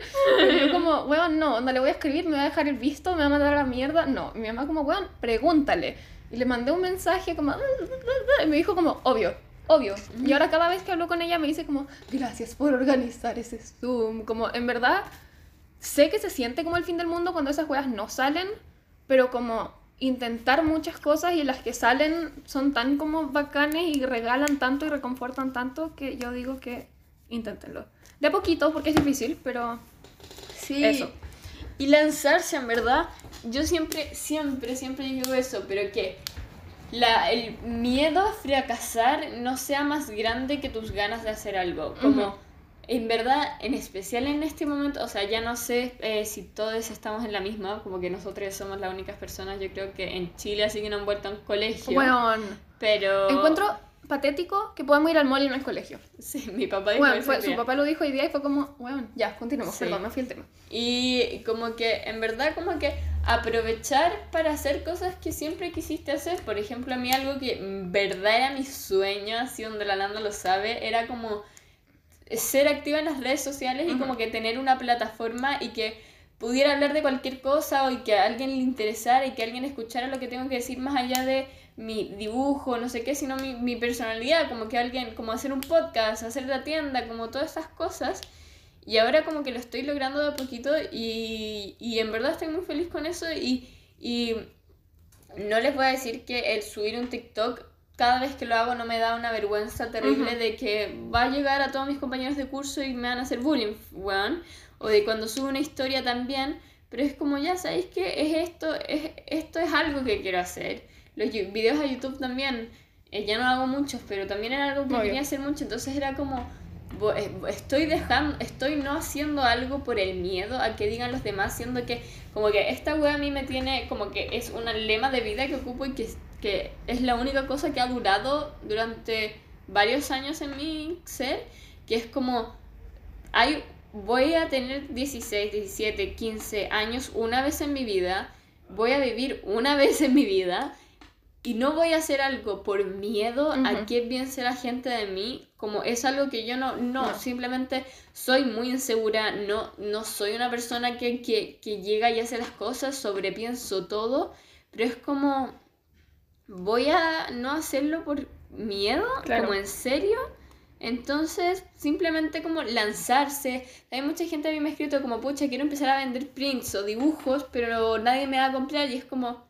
Speaker 2: Y yo como, bueno, no, no le voy a escribir, me voy a dejar el visto, me va a mandar a la mierda. No. Y mi mamá como, bueno, pregúntale. Y le mandé un mensaje como, y me dijo como, obvio, obvio. Y ahora cada vez que hablo con ella me dice como, gracias por organizar ese Zoom. Como, en verdad sé que se siente como el fin del mundo cuando esas weas no salen, pero como intentar muchas cosas y las que salen son tan como bacanes y regalan tanto y reconfortan tanto que yo digo que inténtenlo. De a poquito, porque es difícil, pero
Speaker 1: sí. Eso. Y lanzarse, en verdad, yo siempre, siempre, siempre digo eso, pero que la, el miedo a fracasar no sea más grande que tus ganas de hacer algo. Como en verdad, en especial en este momento, o sea, ya no sé eh, si todos estamos en la misma, como que nosotros somos las únicas personas, yo creo que en Chile así que no han vuelto a un colegio. Bueno, pero...
Speaker 2: Encuentro patético que podamos ir al mall y no al colegio.
Speaker 1: Sí, mi papá dijo
Speaker 2: bueno, fue, Su papá lo dijo hoy día y fue como, bueno, ya, continuemos, perdón, me fui el tema.
Speaker 1: Y como que, en verdad, como que aprovechar para hacer cosas que siempre quisiste hacer. Por ejemplo, a mí algo que en verdad era mi sueño, así donde la Landa lo sabe, era como ser activa en las redes sociales y como que tener una plataforma y que pudiera hablar de cualquier cosa o y que a alguien le interesara y que alguien escuchara lo que tengo que decir más allá de mi dibujo, no sé qué, sino mi, mi personalidad, como que alguien, como hacer un podcast, hacer la tienda, como todas esas cosas. Y ahora como que lo estoy logrando de a poquito y, y en verdad estoy muy feliz con eso y, y no les voy a decir que el subir un TikTok cada vez que lo hago no me da una vergüenza terrible de que va a llegar a todos mis compañeros de curso y me van a hacer bullying, weón. O de cuando subo una historia también. Pero es como, ya sabéis que es esto, es, esto es algo que quiero hacer. Los videos a YouTube también, eh, ya no hago muchos, pero también era algo que quería hacer mucho. Entonces era como, estoy dejando, estoy no haciendo algo por el miedo a que digan los demás, siendo que como que esta wea a mí me tiene como que es un lema de vida que ocupo y que que es la única cosa que ha durado durante varios años en mi ser, que es como, hay, voy a tener 16, 17, 15 años una vez en mi vida, voy a vivir una vez en mi vida y no voy a hacer algo por miedo a que piense la gente de mí, como es algo que yo no, no, simplemente soy muy insegura, no, no soy una persona que, que, que llega y hace las cosas, sobrepienso todo, pero es como voy a no hacerlo por miedo, como en serio, Entonces, simplemente como lanzarse. Hay mucha gente a mí me ha escrito como, pucha, quiero empezar a vender prints o dibujos, pero nadie me va a comprar y es como,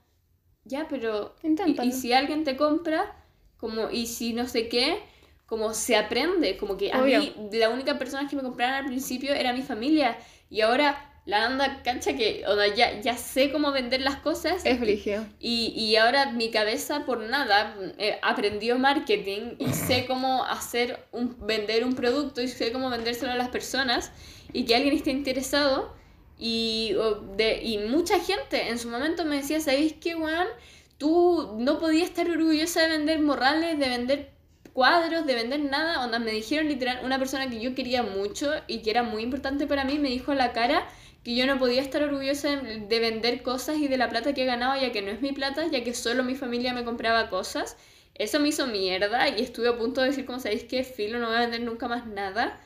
Speaker 1: ya, pero... Y, y, si alguien te compra, como, y si no sé qué, como se aprende, como que a mí la única persona que me compraron al principio era mi familia y ahora la anda cancha que o ya, ya sé cómo vender las cosas.
Speaker 2: Es brillo.
Speaker 1: Y, y ahora mi cabeza por nada eh, aprendió marketing y sé cómo hacer un, vender un producto y sé cómo vendérselo a las personas y que alguien esté interesado. Y, de, y mucha gente en su momento me decía, ¿sabéis qué, weón? Tú no podías estar orgullosa de vender morrales, de vender cuadros, de vender nada. Onda, me dijeron literal, una persona que yo quería mucho y que era muy importante para mí, me dijo a la cara que yo no podía estar orgullosa de, vender cosas y de la plata que he ganado, ya que no es mi plata, ya que solo mi familia me compraba cosas. Eso me hizo mierda y estuve a punto de decir, como sabéis que filo, no voy a vender nunca más nada.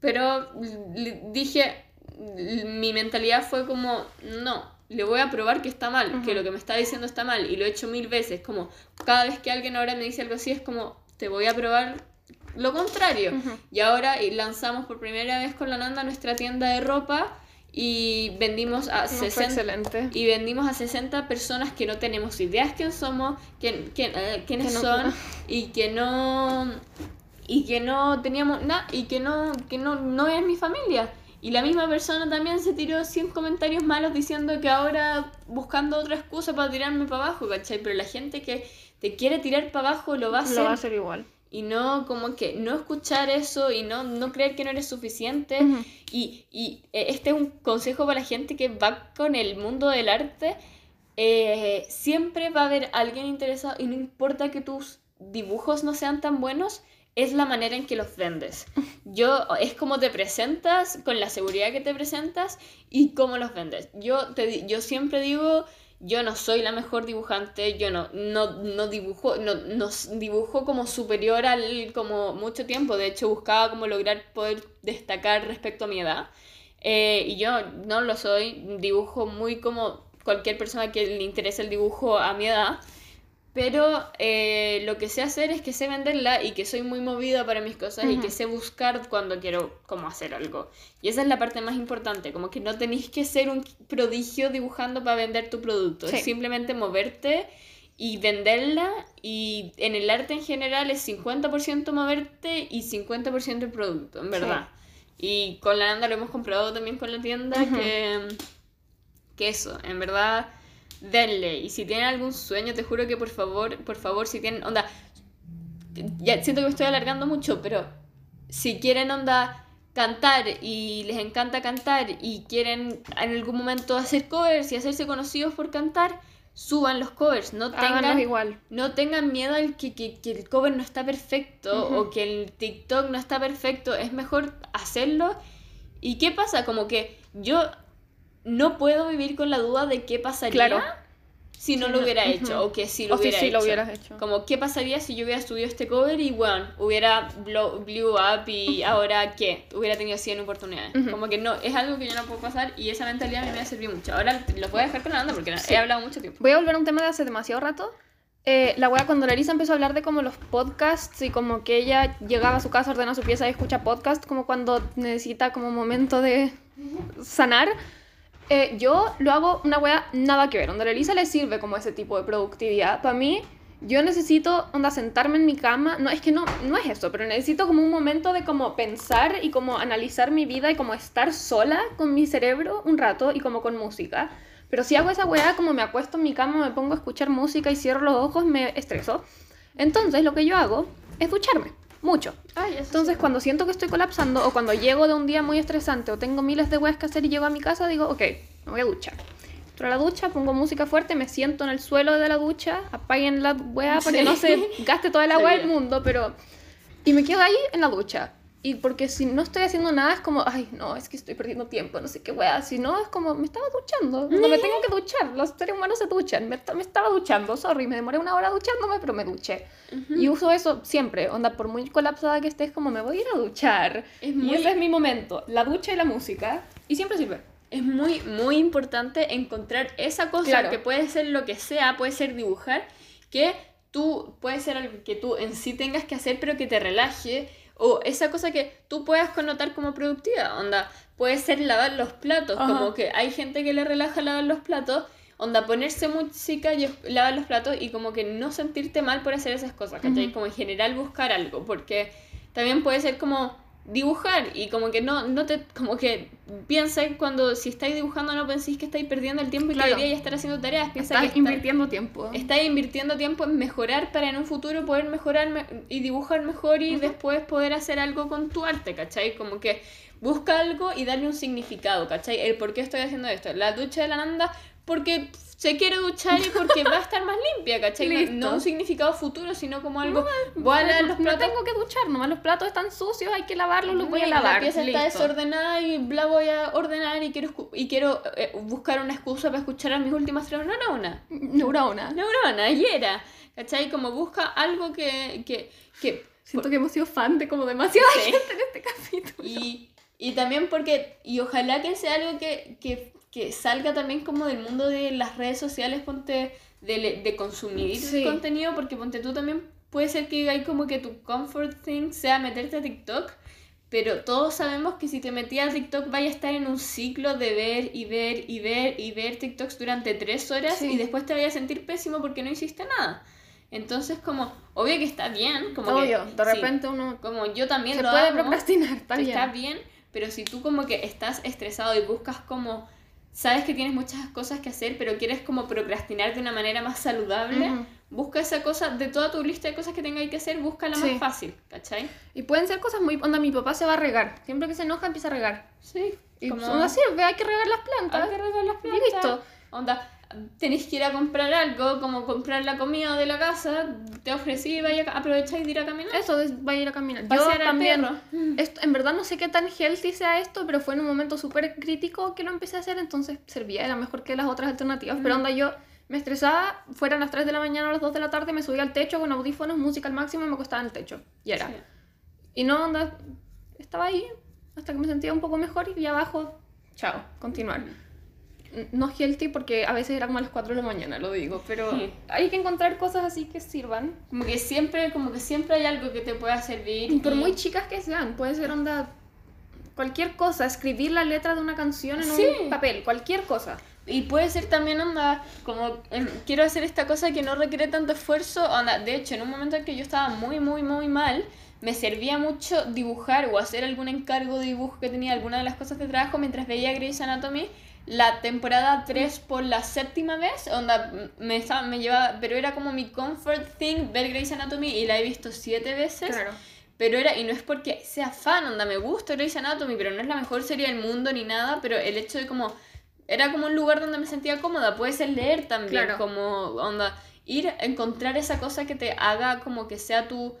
Speaker 1: Pero dije, mi mentalidad fue como, no, le voy a probar que está mal, que lo que me está diciendo está mal y lo he hecho mil veces. Como cada vez que alguien ahora me dice algo así, es como, te voy a probar lo contrario. Y ahora lanzamos por primera vez con la Nanda nuestra tienda de ropa y vendimos a 60 y vendimos a 60 personas que no tenemos ideas quién somos, quién, quién, eh, quiénes son y que no y que no teníamos nada y que no que no no es mi familia. Y la misma persona también se tiró 100 comentarios malos diciendo que ahora buscando otra excusa para tirarme para abajo, ¿cachai? Pero la gente que te quiere tirar para abajo lo va a hacer.
Speaker 2: Lo va a hacer igual
Speaker 1: y no como que no escuchar eso y no, no creer que no eres suficiente. y, y, eh, este es un consejo para la gente que va con el mundo del arte. Eh, siempre va a haber alguien interesado y no importa que tus dibujos no sean tan buenos, es la manera en que los vendes. Yo, es como te presentas, con la seguridad que te presentas y cómo los vendes. Yo, te, yo siempre digo yo no soy la mejor dibujante, yo no, no, dibujo, no, no, dibujo como superior al como mucho tiempo, de hecho buscaba como lograr poder destacar respecto a mi edad. Eh, y yo no lo soy, dibujo muy como cualquier persona que le interese el dibujo a mi edad. Pero eh, lo que sé hacer es que sé venderla y que soy muy movida para mis cosas y que sé buscar cuando quiero como hacer algo. Y esa es la parte más importante, como que no tenéis que ser un prodigio dibujando para vender tu producto, es simplemente moverte y venderla y en el arte en general es 50% moverte y 50% el producto, en verdad. Y con la Nanda lo hemos comprado también con la tienda que, que eso, en verdad denle. Y si tienen algún sueño, te juro que por favor, por favor, si tienen, onda, ya siento que me estoy alargando mucho, pero si quieren, onda, cantar y les encanta cantar y quieren en algún momento hacer covers y hacerse conocidos por cantar, suban los covers, no tengan,
Speaker 2: igual.
Speaker 1: No tengan miedo al que, que, el cover no está perfecto o que el TikTok no está perfecto, es mejor hacerlo. ¿Y qué pasa? Como que yo no puedo vivir con la duda de qué pasaría si no lo hubiera hecho o que si lo, hubiera
Speaker 2: si, hecho. lo hubieras hecho.
Speaker 1: Como qué pasaría si yo hubiera subido este cover y bueno, hubiera blow, blew up y ahora qué, hubiera tenido 100 oportunidades. Como que no, es algo que yo no puedo pasar y esa mentalidad a mí me ha servido mucho. Ahora los voy a dejar con la banda porque he hablado mucho tiempo.
Speaker 2: Voy a volver a un tema de hace demasiado rato. Eh, la wea cuando Larisa empezó a hablar de como los podcasts y como que ella llegaba a su casa, ordena su pieza y escucha podcast, como cuando necesita como un momento de sanar. Eh, yo lo hago una wea nada que ver. Donde a Elisa le sirve como ese tipo de productividad. Para mí, yo necesito onda sentarme en mi cama. No, es que no, no es eso, pero necesito como un momento de como pensar y como analizar mi vida y como estar sola con mi cerebro un rato y como con música. Pero si hago esa weá, como me acuesto en mi cama, me pongo a escuchar música y cierro los ojos, me estreso. Entonces lo que yo hago es ducharme mucho. Entonces, cuando siento que estoy colapsando o cuando llego de un día muy estresante o tengo miles de weas que hacer y llego a mi casa, digo, ok, me voy a duchar. Entro a la ducha, pongo música fuerte, me siento en el suelo de la ducha, apaguen la wea para que no se gaste toda el agua del mundo, pero... Y me quedo ahí en la ducha. Y porque si no estoy haciendo nada es como, ay, no, es que estoy perdiendo tiempo, no sé qué wea. Si no, es como, me estaba duchando. No me tengo que duchar. Los seres humanos se duchan. Me, me estaba duchando, sorry. Me demoré una hora duchándome, pero me duché. Y uso eso siempre. Onda, por muy colapsada que estés, como me voy a ir a duchar. Y ese es mi momento. La ducha y la música. Y siempre sirve.
Speaker 1: Es muy, muy importante encontrar esa cosa que puede ser lo que sea, puede ser dibujar, que tú, puede ser algo que tú en sí tengas que hacer, pero que te relaje o esa cosa que tú puedas connotar como productiva, onda, puede ser lavar los platos, como que hay gente que le relaja lavar los platos, onda, ponerse música y lavar los platos y como que no sentirte mal por hacer esas cosas, ¿cachai? Como en general buscar algo, porque también puede ser como dibujar y como que no, no te, como que piensa cuando si estáis dibujando no penséis que estáis perdiendo el tiempo y que deberíais estar haciendo tareas, piensa
Speaker 2: estás invirtiendo tiempo.
Speaker 1: Estáis invirtiendo tiempo en mejorar para en un futuro poder mejorar y dibujar mejor y después poder hacer algo con tu arte, ¿cachai? Como que busca algo y darle un significado, ¿cachai? El por qué estoy haciendo esto. La ducha de la Nanda porque se quiere duchar y porque va a estar más limpia, ¿cachai? No un significado futuro, sino como algo. No,
Speaker 2: voy a los platos. No tengo que duchar, nomás los platos están sucios, hay que lavarlos, los voy a lavar.
Speaker 1: La pieza está desordenada y la voy a ordenar y quiero, y quiero eh, buscar una excusa para escuchar a mis últimas tres neuronas.
Speaker 2: Neurona.
Speaker 1: Neurona, y era. ¿cachai? Como busca algo que. que, que
Speaker 2: Siento que hemos sido fan de como demasiada gente en este capítulo.
Speaker 1: Y, y también porque. Y ojalá que sea algo que, que que salga también como del mundo de las redes sociales, ponte, de, de consumir contenido, porque ponte tú también puede ser que hay como que tu comfort thing sea meterte a TikTok, pero todos sabemos que si te metías a TikTok vaya a estar en un ciclo de ver y ver y ver y ver TikToks durante tres horas y después te vaya a sentir pésimo porque no hiciste nada. Entonces, como, obvio que está bien, como
Speaker 2: obvio, de repente uno
Speaker 1: como yo también
Speaker 2: se puede procrastinar, está bien.
Speaker 1: Está bien, pero si tú como que estás estresado y buscas como sabes que tienes muchas cosas que hacer, pero quieres como procrastinar de una manera más saludable, busca esa cosa, de toda tu lista de cosas que tengas que hacer, busca la más fácil, ¿cachai?
Speaker 2: Y pueden ser cosas muy... Onda, mi papá se va a regar. Siempre que se enoja empieza a regar.
Speaker 1: Sí.
Speaker 2: Y como... así, hay que regar las plantas.
Speaker 1: Hay que regar las plantas. Y listo. Onda, tenés que ir a comprar algo, como comprar la comida de la casa, te ofrecí, vaya a aprovechar y ir a caminar.
Speaker 2: Eso, vaya a ir a caminar. Yo también. Esto, en verdad no sé qué tan healthy sea esto, pero fue en un momento súper crítico que lo empecé a hacer, entonces servía, era mejor que las otras alternativas. Pero onda, yo me estresaba, fueran las 3 de la mañana o las 2 de la tarde, me subía al techo con audífonos, música al máximo y me acostaba en el techo. Y era. Y no, onda, estaba ahí hasta que me sentía un poco mejor y abajo, chao, continuar no healthy porque a veces era como a las 4 de la mañana, lo digo, pero hay que encontrar cosas así que sirvan.
Speaker 1: Como que siempre, como que siempre hay algo que te pueda servir.
Speaker 2: Y por muy chicas que sean, puede ser onda cualquier cosa, escribir la letra de una canción en un papel, cualquier cosa.
Speaker 1: Y puede ser también onda, como em, quiero hacer esta cosa que no requiere tanto esfuerzo, onda, de hecho, en un momento en que yo estaba muy, muy, muy mal, me servía mucho dibujar o hacer algún encargo de dibujo que tenía alguna de las cosas de trabajo mientras veía Grey's Anatomy la temporada 3 por la séptima vez, onda, me, estaba, me llevaba, pero era como mi comfort thing ver Grey's Anatomy y la he visto siete veces. Claro. Pero era, y no es porque sea fan, onda, me gusta Grey's Anatomy, pero no es la mejor serie del mundo ni nada, pero el hecho de como, era como un lugar donde me sentía cómoda, puede ser leer también, como, onda, ir a encontrar esa cosa que te haga como que sea tu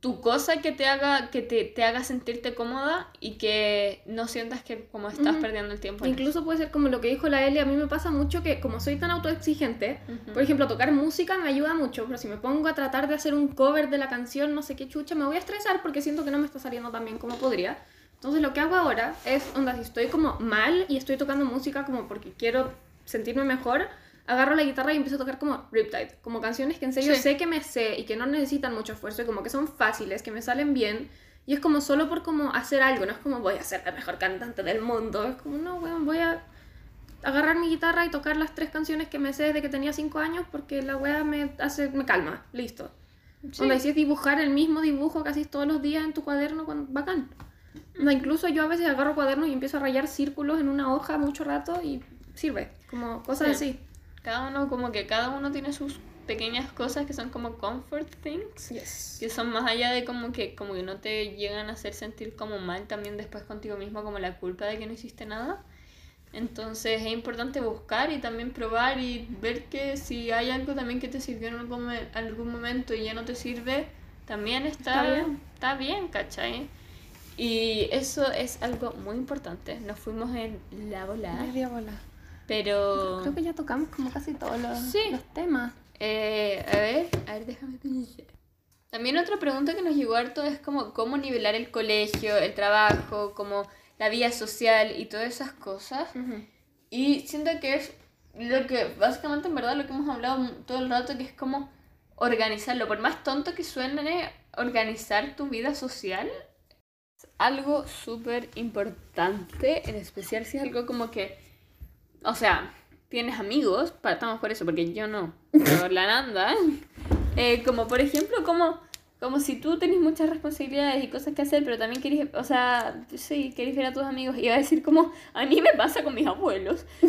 Speaker 1: tu cosa que te haga que te, te, haga sentirte cómoda y que no sientas que como estás perdiendo el tiempo.
Speaker 2: Incluso puede ser como lo que dijo la Eli, a mí me pasa mucho que como soy tan autoexigente, por ejemplo, tocar música me ayuda mucho, pero si me pongo a tratar de hacer un cover de la canción, no sé qué chucha, me voy a estresar porque siento que no me está saliendo tan bien como podría. Entonces lo que hago ahora es, onda, si estoy como mal y estoy tocando música como porque quiero sentirme mejor, agarro la guitarra y empiezo a tocar como Riptide, como canciones que en serio sé que me sé y que no necesitan mucho esfuerzo y como que son fáciles, que me salen bien. Y es como solo por como hacer algo, no es como voy a ser la mejor cantante del mundo, es como no, weón, voy a agarrar mi guitarra y tocar las tres canciones que me sé desde que tenía cinco años porque la wea me hace, me calma, listo. Sí. Onda, si es dibujar el mismo dibujo casi todos los días en tu cuaderno, bacán. No, incluso yo a veces agarro cuadernos y empiezo a rayar círculos en una hoja mucho rato y sirve, como cosas así.
Speaker 1: Cada uno, como que cada uno tiene sus pequeñas cosas que son como comfort things. Que son más allá de como que, como que no te llegan a hacer sentir como mal también después contigo mismo, como la culpa de que no hiciste nada. Entonces es importante buscar y también probar y ver que si hay algo también que te sirvió en algún, algún momento y ya no te sirve, también está, está bien, está bien ¿cachai? Y eso es algo muy importante. Nos fuimos en la bola.
Speaker 2: Media bola.
Speaker 1: Pero.
Speaker 2: Creo que ya tocamos como casi todos los, los temas.
Speaker 1: Eh, a ver, a ver, déjame pensar. También otra pregunta que nos llegó harto es como cómo nivelar el colegio, el trabajo, como la vida social y todas esas cosas. Y siento que es lo que, básicamente en verdad lo que hemos hablado todo el rato, que es como organizarlo. Por más tonto que suene, organizar tu vida social es algo súper importante, en especial si es algo como que, o sea, tienes amigos, estamos por eso, porque yo no, pero la Nanda, eh, como por ejemplo, como, como si tú tenés muchas responsabilidades y cosas que hacer, pero también querés, o sea, sí, querés ver a tus amigos, iba a decir como, a mí me pasa con mis abuelos.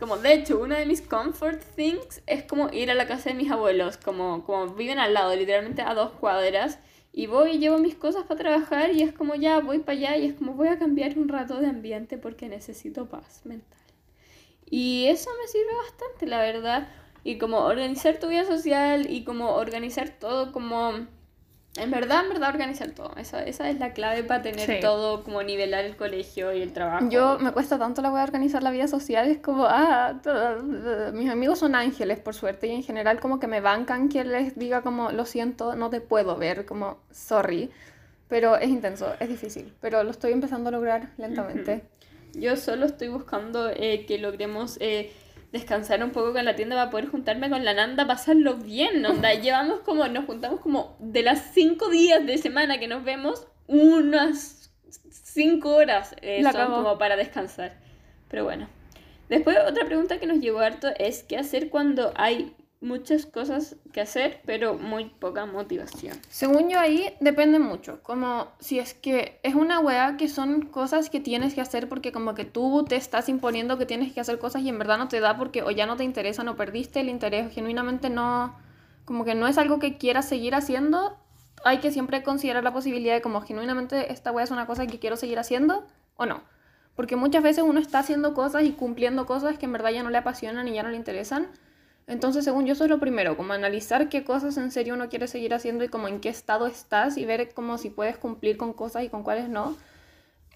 Speaker 1: Como, de hecho, una de mis comfort things es como ir a la casa de mis abuelos, como, como viven al lado, literalmente a dos cuadras, y voy y llevo mis cosas para trabajar y es como ya voy para allá y es como voy a cambiar un rato de ambiente porque necesito paz mental. Y eso me sirve bastante, la verdad. Y como organizar tu vida social y como organizar todo como en verdad, en verdad, organizar todo. Esa, esa es la clave para tener todo, como nivelar el colegio y el trabajo.
Speaker 2: Yo me cuesta tanto la voy a organizar la vida social, es como, ah, mis amigos son ángeles, por suerte, y en general como que me bancan que les diga como, lo siento, no te puedo ver, como, sorry. Pero es intenso, es difícil, pero lo estoy empezando a lograr lentamente.
Speaker 1: Yo solo estoy buscando eh, que logremos... Eh, descansar un poco con la tienda para poder juntarme con la Nanda, pasarlo bien, onda. Llevamos como, nos juntamos como de las cinco días de semana que nos vemos, unas cinco horas eh, son como para descansar. Pero bueno. Después otra pregunta que nos llegó harto es qué hacer cuando hay muchas cosas que hacer, pero muy poca motivación.
Speaker 2: Según yo ahí depende mucho, como si es que es una weá que son cosas que tienes que hacer porque como que tú te estás imponiendo que tienes que hacer cosas y en verdad no te da porque o ya no te interesa, no perdiste el interés, genuinamente no, como que no es algo que quieras seguir haciendo, hay que siempre considerar la posibilidad de como genuinamente esta weá es una cosa que quiero seguir haciendo o no. Porque muchas veces uno está haciendo cosas y cumpliendo cosas que en verdad ya no le apasionan y ya no le interesan entonces, según yo, eso es lo primero, como analizar qué cosas en serio uno quiere seguir haciendo y como en qué estado estás y ver como si puedes cumplir con cosas y con cuáles no.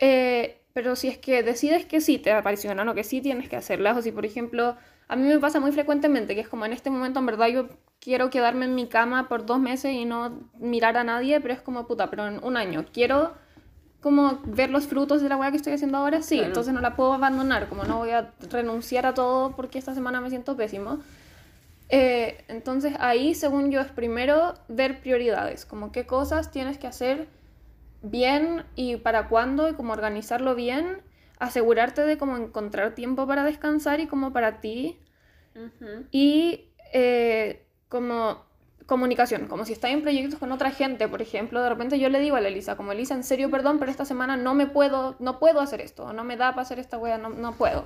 Speaker 2: Eh, pero si es que decides que sí te apasionan o que sí tienes que hacerlas, o si por ejemplo, a mí me pasa muy frecuentemente que es como en este momento en verdad yo quiero quedarme en mi cama por dos meses y no mirar a nadie, pero es como puta, pero en un año quiero como ver los frutos de la weá que estoy haciendo ahora, sí, entonces no la puedo abandonar, como no voy a renunciar a todo porque esta semana me siento pésimo. Eh, entonces ahí, según yo, es primero ver prioridades, como qué cosas tienes que hacer bien y para cuándo y cómo organizarlo bien, asegurarte de cómo encontrar tiempo para descansar y como para ti. Y eh, como comunicación, como si estás en proyectos con otra gente, por ejemplo, de repente yo le digo a la Elisa, como Elisa, en serio, perdón, pero esta semana no me puedo, no puedo hacer esto, no me da para hacer esta wea, no, no puedo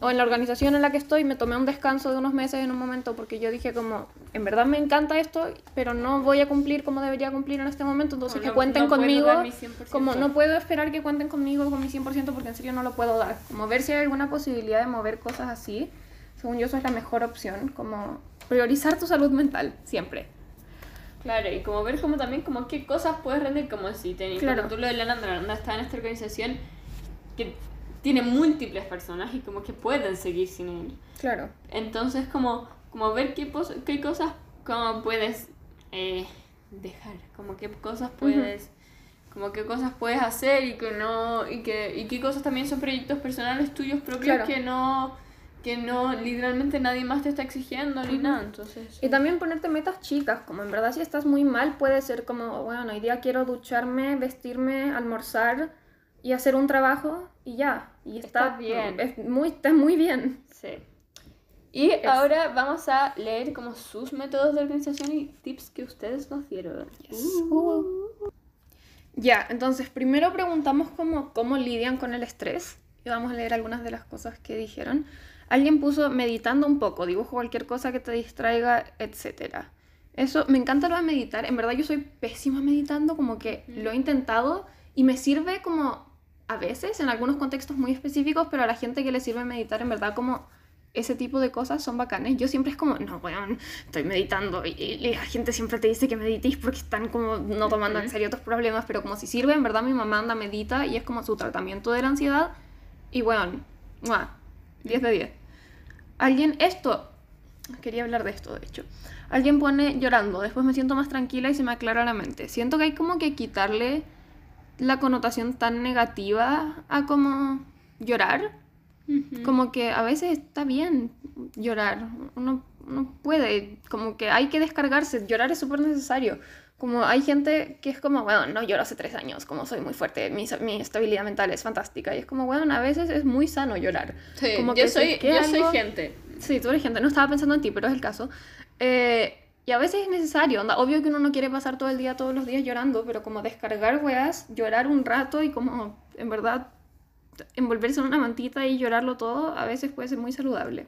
Speaker 2: o en la organización en la que estoy me tomé un descanso de unos meses en un momento porque yo dije como, en verdad me encanta esto, pero no voy a cumplir como debería cumplir en este momento, entonces que cuenten conmigo, como no puedo esperar que cuenten conmigo con mi 100% porque en serio no lo puedo dar, como ver si hay alguna posibilidad de mover cosas así, según yo eso es la mejor opción, como priorizar tu salud mental, siempre.
Speaker 1: Claro, y como ver como también como qué cosas puedes rendir, como si tenés, claro. tú lo de la Nanda, está en esta organización que tiene múltiples personas y como que pueden seguir sin él. Claro. Entonces como, como ver qué, qué cosas como puedes eh, dejar, como qué cosas puedes... Como qué cosas puedes hacer y que no y que y qué cosas también son proyectos personales tuyos propios que no que no literalmente nadie más te está exigiendo ni nada, entonces.
Speaker 2: Y también ponerte metas chicas, como en verdad si estás muy mal puede ser como, bueno, hoy día quiero ducharme, vestirme, almorzar y hacer un trabajo y ya. Y está, bien. Es muy, está muy bien. Sí.
Speaker 1: Y ahora vamos a leer como sus métodos de organización y tips que ustedes nos dieron. Uh.
Speaker 2: Ya, entonces primero preguntamos cómo, cómo lidian con el estrés y vamos a leer algunas de las cosas que dijeron. Alguien puso meditando un poco, dibujo cualquier cosa que te distraiga, etc. Eso, me encanta lo de meditar. En verdad yo soy pésima meditando, como que lo he intentado y me sirve como a veces, en algunos contextos muy específicos, pero a la gente que le sirve meditar, en verdad, como ese tipo de cosas son bacanes. Yo siempre es como, no, weón, estoy meditando. Y, la gente siempre te dice que meditís porque están como no tomando en serio tus problemas, pero como si sirve, en verdad, mi mamá anda medita y es como su tratamiento de la ansiedad. Y weón, 10 de 10. Alguien, esto, quería hablar de esto, de hecho. Alguien pone llorando, después me siento más tranquila y se me aclara la mente. Siento que hay como que quitarle la connotación tan negativa a como llorar. Como que a veces está bien llorar, uno, puede, como que hay que descargarse, llorar es súper necesario. Como hay gente que es como, bueno, no lloro hace tres años, como soy muy fuerte, mi, mi estabilidad mental es fantástica. Y es como, bueno, a veces es muy sano llorar.
Speaker 1: Sí,
Speaker 2: como
Speaker 1: yo, soy, yo soy gente.
Speaker 2: Sí, tú eres gente. No estaba pensando en ti, pero es el caso. Eh, y a veces es necesario, obvio que uno no quiere pasar todo el día, todos los días llorando, pero como descargar weas, llorar un rato y como en verdad envolverse en una mantita y llorarlo todo, a veces puede ser muy saludable.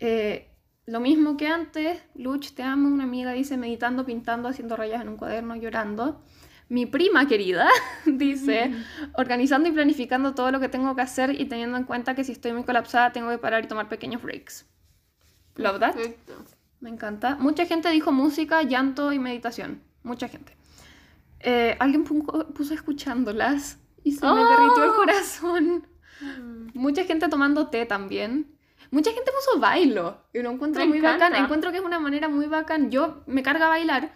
Speaker 2: Eh, lo mismo que antes, Luch, te amo, una amiga dice meditando, pintando, haciendo rayas en un cuaderno, llorando. Mi prima querida dice organizando y planificando todo lo que tengo que hacer y teniendo en cuenta que si estoy muy colapsada tengo que parar y tomar pequeños breaks. Love that. Me encanta. Mucha gente dijo música, llanto y meditación. Mucha gente. Eh, alguien puso escuchándolas y se me derritió el ¡Oh! corazón. Mm. Mucha gente tomando té también. Mucha gente puso bailo. Y lo encuentro muy bacán. Encuentro que es una manera muy bacán. Yo me carga a bailar,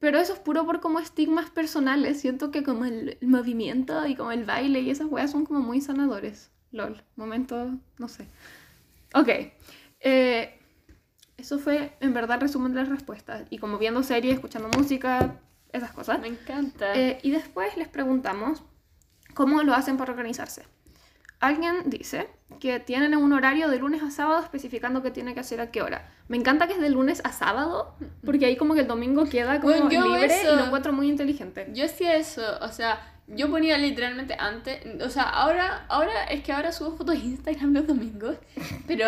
Speaker 2: pero eso es puro por como estigmas personales. Siento que como el, movimiento y como el baile y esas weas son como muy sanadores. LOL. Momento, no sé. Ok. Eh, eso fue en verdad resumen de las respuestas. Y como viendo series, escuchando música, esas cosas.
Speaker 1: Me encanta.
Speaker 2: Eh, y después les preguntamos cómo lo hacen para organizarse. Alguien dice que tienen un horario de lunes a sábado especificando qué tiene que hacer a qué hora. Me encanta que es de lunes a sábado, porque ahí como que el domingo queda como libre y lo encuentro muy inteligente.
Speaker 1: Yo hacía eso, o sea, yo ponía literalmente antes, o sea, ahora, ahora es que ahora subo fotos de Instagram los domingos, pero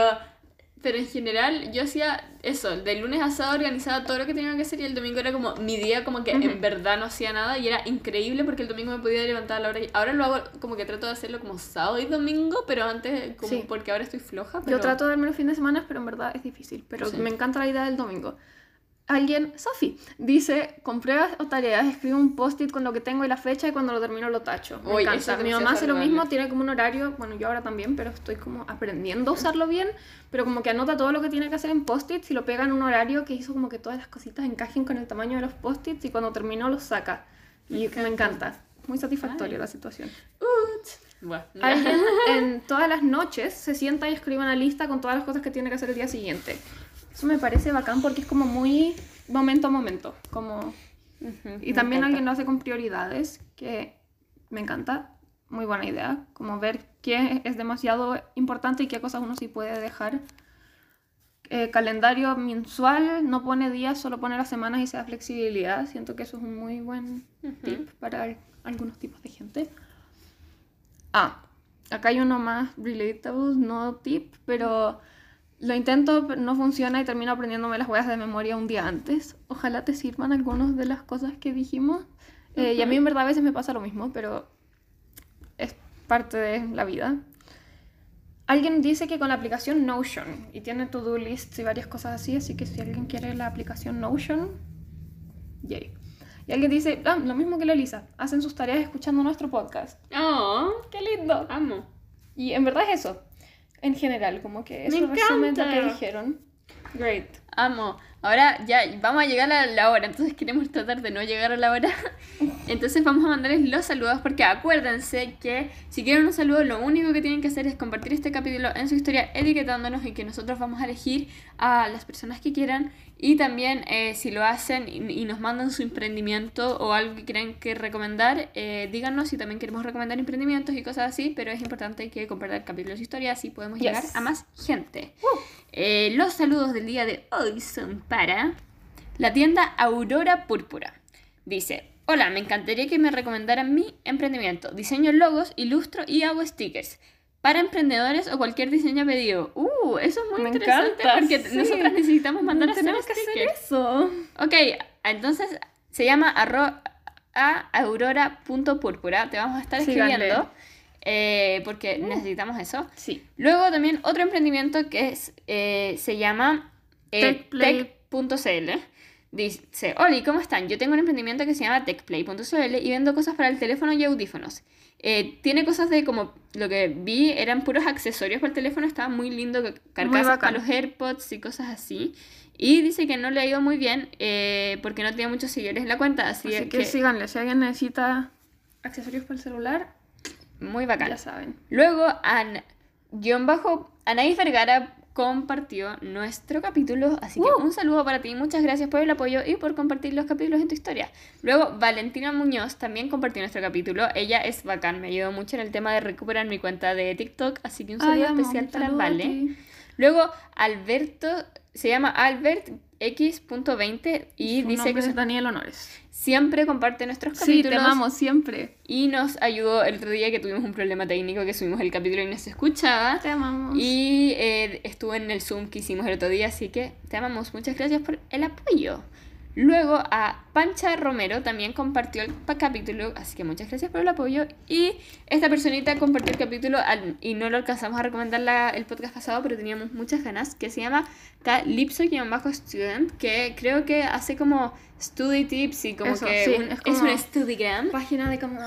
Speaker 1: pero en general yo hacía eso, de lunes a sábado organizaba todo lo que tenía que hacer y el domingo era como mi día como que en verdad no hacía nada y era increíble porque el domingo me podía levantar a la hora y ahora lo hago como que trato de hacerlo como sábado y domingo, pero antes como porque ahora estoy floja.
Speaker 2: Yo trato de darme los fines de semana, pero en verdad es difícil, pero me encanta la idea del domingo alguien, Sofi, dice, con pruebas o tareas, escribo un post-it con lo que tengo y la fecha y cuando lo termino lo tacho. Me encanta. Mi mamá hace lo mismo, tiene como un horario, bueno, yo ahora también, pero estoy como aprendiendo a usarlo bien, pero como que anota todo lo que tiene que hacer en post-its y lo pega en un horario que hizo como que todas las cositas encajen con el tamaño de los post-its y cuando terminó los saca. Y me encanta. Muy satisfactoria la situación. Alguien en todas las noches se sienta y escribe una lista con todas las cosas que tiene que hacer el día siguiente. Eso me parece bacán porque es como muy momento a momento. Como... y también alguien lo hace con prioridades, que me encanta. Muy buena idea. Como ver qué es demasiado importante y qué cosas uno sí puede dejar. Eh, calendario mensual, no pone días, solo pone las semanas y se da flexibilidad. Siento que eso es un muy buen tip para algunos tipos de gente. Ah, acá hay uno más relatable, no tip, pero lo intento, pero no funciona y termino aprendiéndome las huellas de memoria un día antes. Ojalá te sirvan algunas de las cosas que dijimos. Eh, y a mí en verdad a veces me pasa lo mismo, pero es parte de la vida. Alguien dice que con la aplicación Notion y tiene to-do lists y varias cosas así, así que si alguien quiere la aplicación Notion, yay. Y alguien dice, ah, lo mismo que la Elisa, hacen sus tareas escuchando nuestro podcast.
Speaker 1: ¡Oh!
Speaker 2: ¡Qué lindo!
Speaker 1: Amo.
Speaker 2: Y en verdad es eso en general, como que eso resume lo que dijeron. Great.
Speaker 1: Amo. Ahora ya vamos a llegar a la hora, entonces queremos tratar de no llegar a la hora. Entonces vamos a mandarles los saludos porque acuérdense que si quieren un saludo lo único que tienen que hacer es compartir este capítulo en su historia etiquetándonos y que nosotros vamos a elegir a las personas que quieran y también eh, si lo hacen y, nos mandan su emprendimiento o algo que quieran que recomendar, eh, díganos si también queremos recomendar emprendimientos y cosas así, pero es importante que compartan el capítulo de historia así podemos llegar a más gente. Eh, los saludos del día de hoy son para la tienda Aurora Púrpura. Dice, hola, me encantaría que me recomendaran mi emprendimiento. Diseño logos, ilustro y hago stickers. Para emprendedores o cualquier diseño pedido. Uh, eso es muy interesante porque nosotros necesitamos mandar a hacer stickers.
Speaker 2: eso.
Speaker 1: Ok, entonces se llama arro a aurora.púrpura. Te vamos a estar escribiendo. Eh, porque uh. necesitamos eso.
Speaker 2: Sí.
Speaker 1: Luego también otro emprendimiento que es, eh, se llama eh, tech.cl. Dice, Oli, ¿cómo están? Yo tengo un emprendimiento que se llama techplay.cl y vendo cosas para el teléfono y audífonos. Eh, tiene cosas de como lo que vi eran puros accesorios para el teléfono, estaba muy lindo, carcasas para los AirPods y cosas así. Y dice que no le ha ido muy bien eh, porque no tenía muchos seguidores en la cuenta, así,
Speaker 2: que, que síganle, si alguien necesita accesorios para el celular,
Speaker 1: muy bacán.
Speaker 2: Ya saben.
Speaker 1: Luego, An guion bajo, Anaís Vergara compartió nuestro capítulo. Así que
Speaker 2: Uh.
Speaker 1: un saludo para ti. Muchas gracias por el apoyo y por compartir los capítulos en tu historia. Luego, Valentina Muñoz también compartió nuestro capítulo. Ella es bacán, me ayudó mucho en el tema de recuperar mi cuenta de TikTok. Así que un saludo
Speaker 2: Ay, amo,
Speaker 1: especial
Speaker 2: un
Speaker 1: para Vale. Luego, Alberto, se llama Albert X.20 y
Speaker 2: Su
Speaker 1: dice que
Speaker 2: es Daniel Honores.
Speaker 1: siempre comparte nuestros
Speaker 2: Sí,
Speaker 1: capítulos.
Speaker 2: te amamos siempre.
Speaker 1: Y nos ayudó el otro día que tuvimos un problema técnico, que subimos el capítulo y no se escuchaba.
Speaker 2: Te amamos.
Speaker 1: Y eh, estuvo en el Zoom que hicimos el otro día, así que te amamos. Muchas gracias por el apoyo. Luego a Pancha Romero también compartió el capítulo, así que muchas gracias por el apoyo. Y esta personita compartió el capítulo al- y no lo alcanzamos a recomendar la- el podcast pasado, pero teníamos muchas ganas, que se llama Calypso-Student, que creo que hace como study tips y como
Speaker 2: Eso,
Speaker 1: que
Speaker 2: sí,
Speaker 1: un-
Speaker 2: es
Speaker 1: es,
Speaker 2: como-
Speaker 1: un studygram.
Speaker 2: Página de como...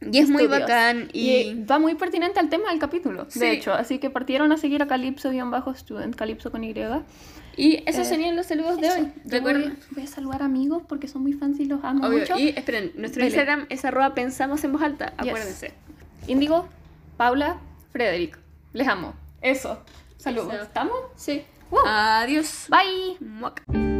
Speaker 1: Y es muy bacán y...
Speaker 2: Y va muy pertinente al tema del capítulo,
Speaker 1: Sí.
Speaker 2: de hecho. Así que partieron a seguir a Calypso-Student, Calypso con Y.
Speaker 1: Y esos
Speaker 2: Eh,
Speaker 1: serían los saludos de
Speaker 2: Eso.
Speaker 1: hoy. Recuerden,
Speaker 2: Voy, voy a saludar amigos porque son muy fans y los amo
Speaker 1: Obvio.
Speaker 2: mucho.
Speaker 1: Y esperen, nuestro
Speaker 2: Dele.
Speaker 1: Instagram es arroba pensamos en voz alta,
Speaker 2: Yes.
Speaker 1: acuérdense.
Speaker 2: Índigo, Paula, Frederick. Les amo. Eso. Saludos.
Speaker 1: Eso.
Speaker 2: ¿Estamos?
Speaker 1: Sí. Adiós.
Speaker 2: Bye.
Speaker 1: Muac.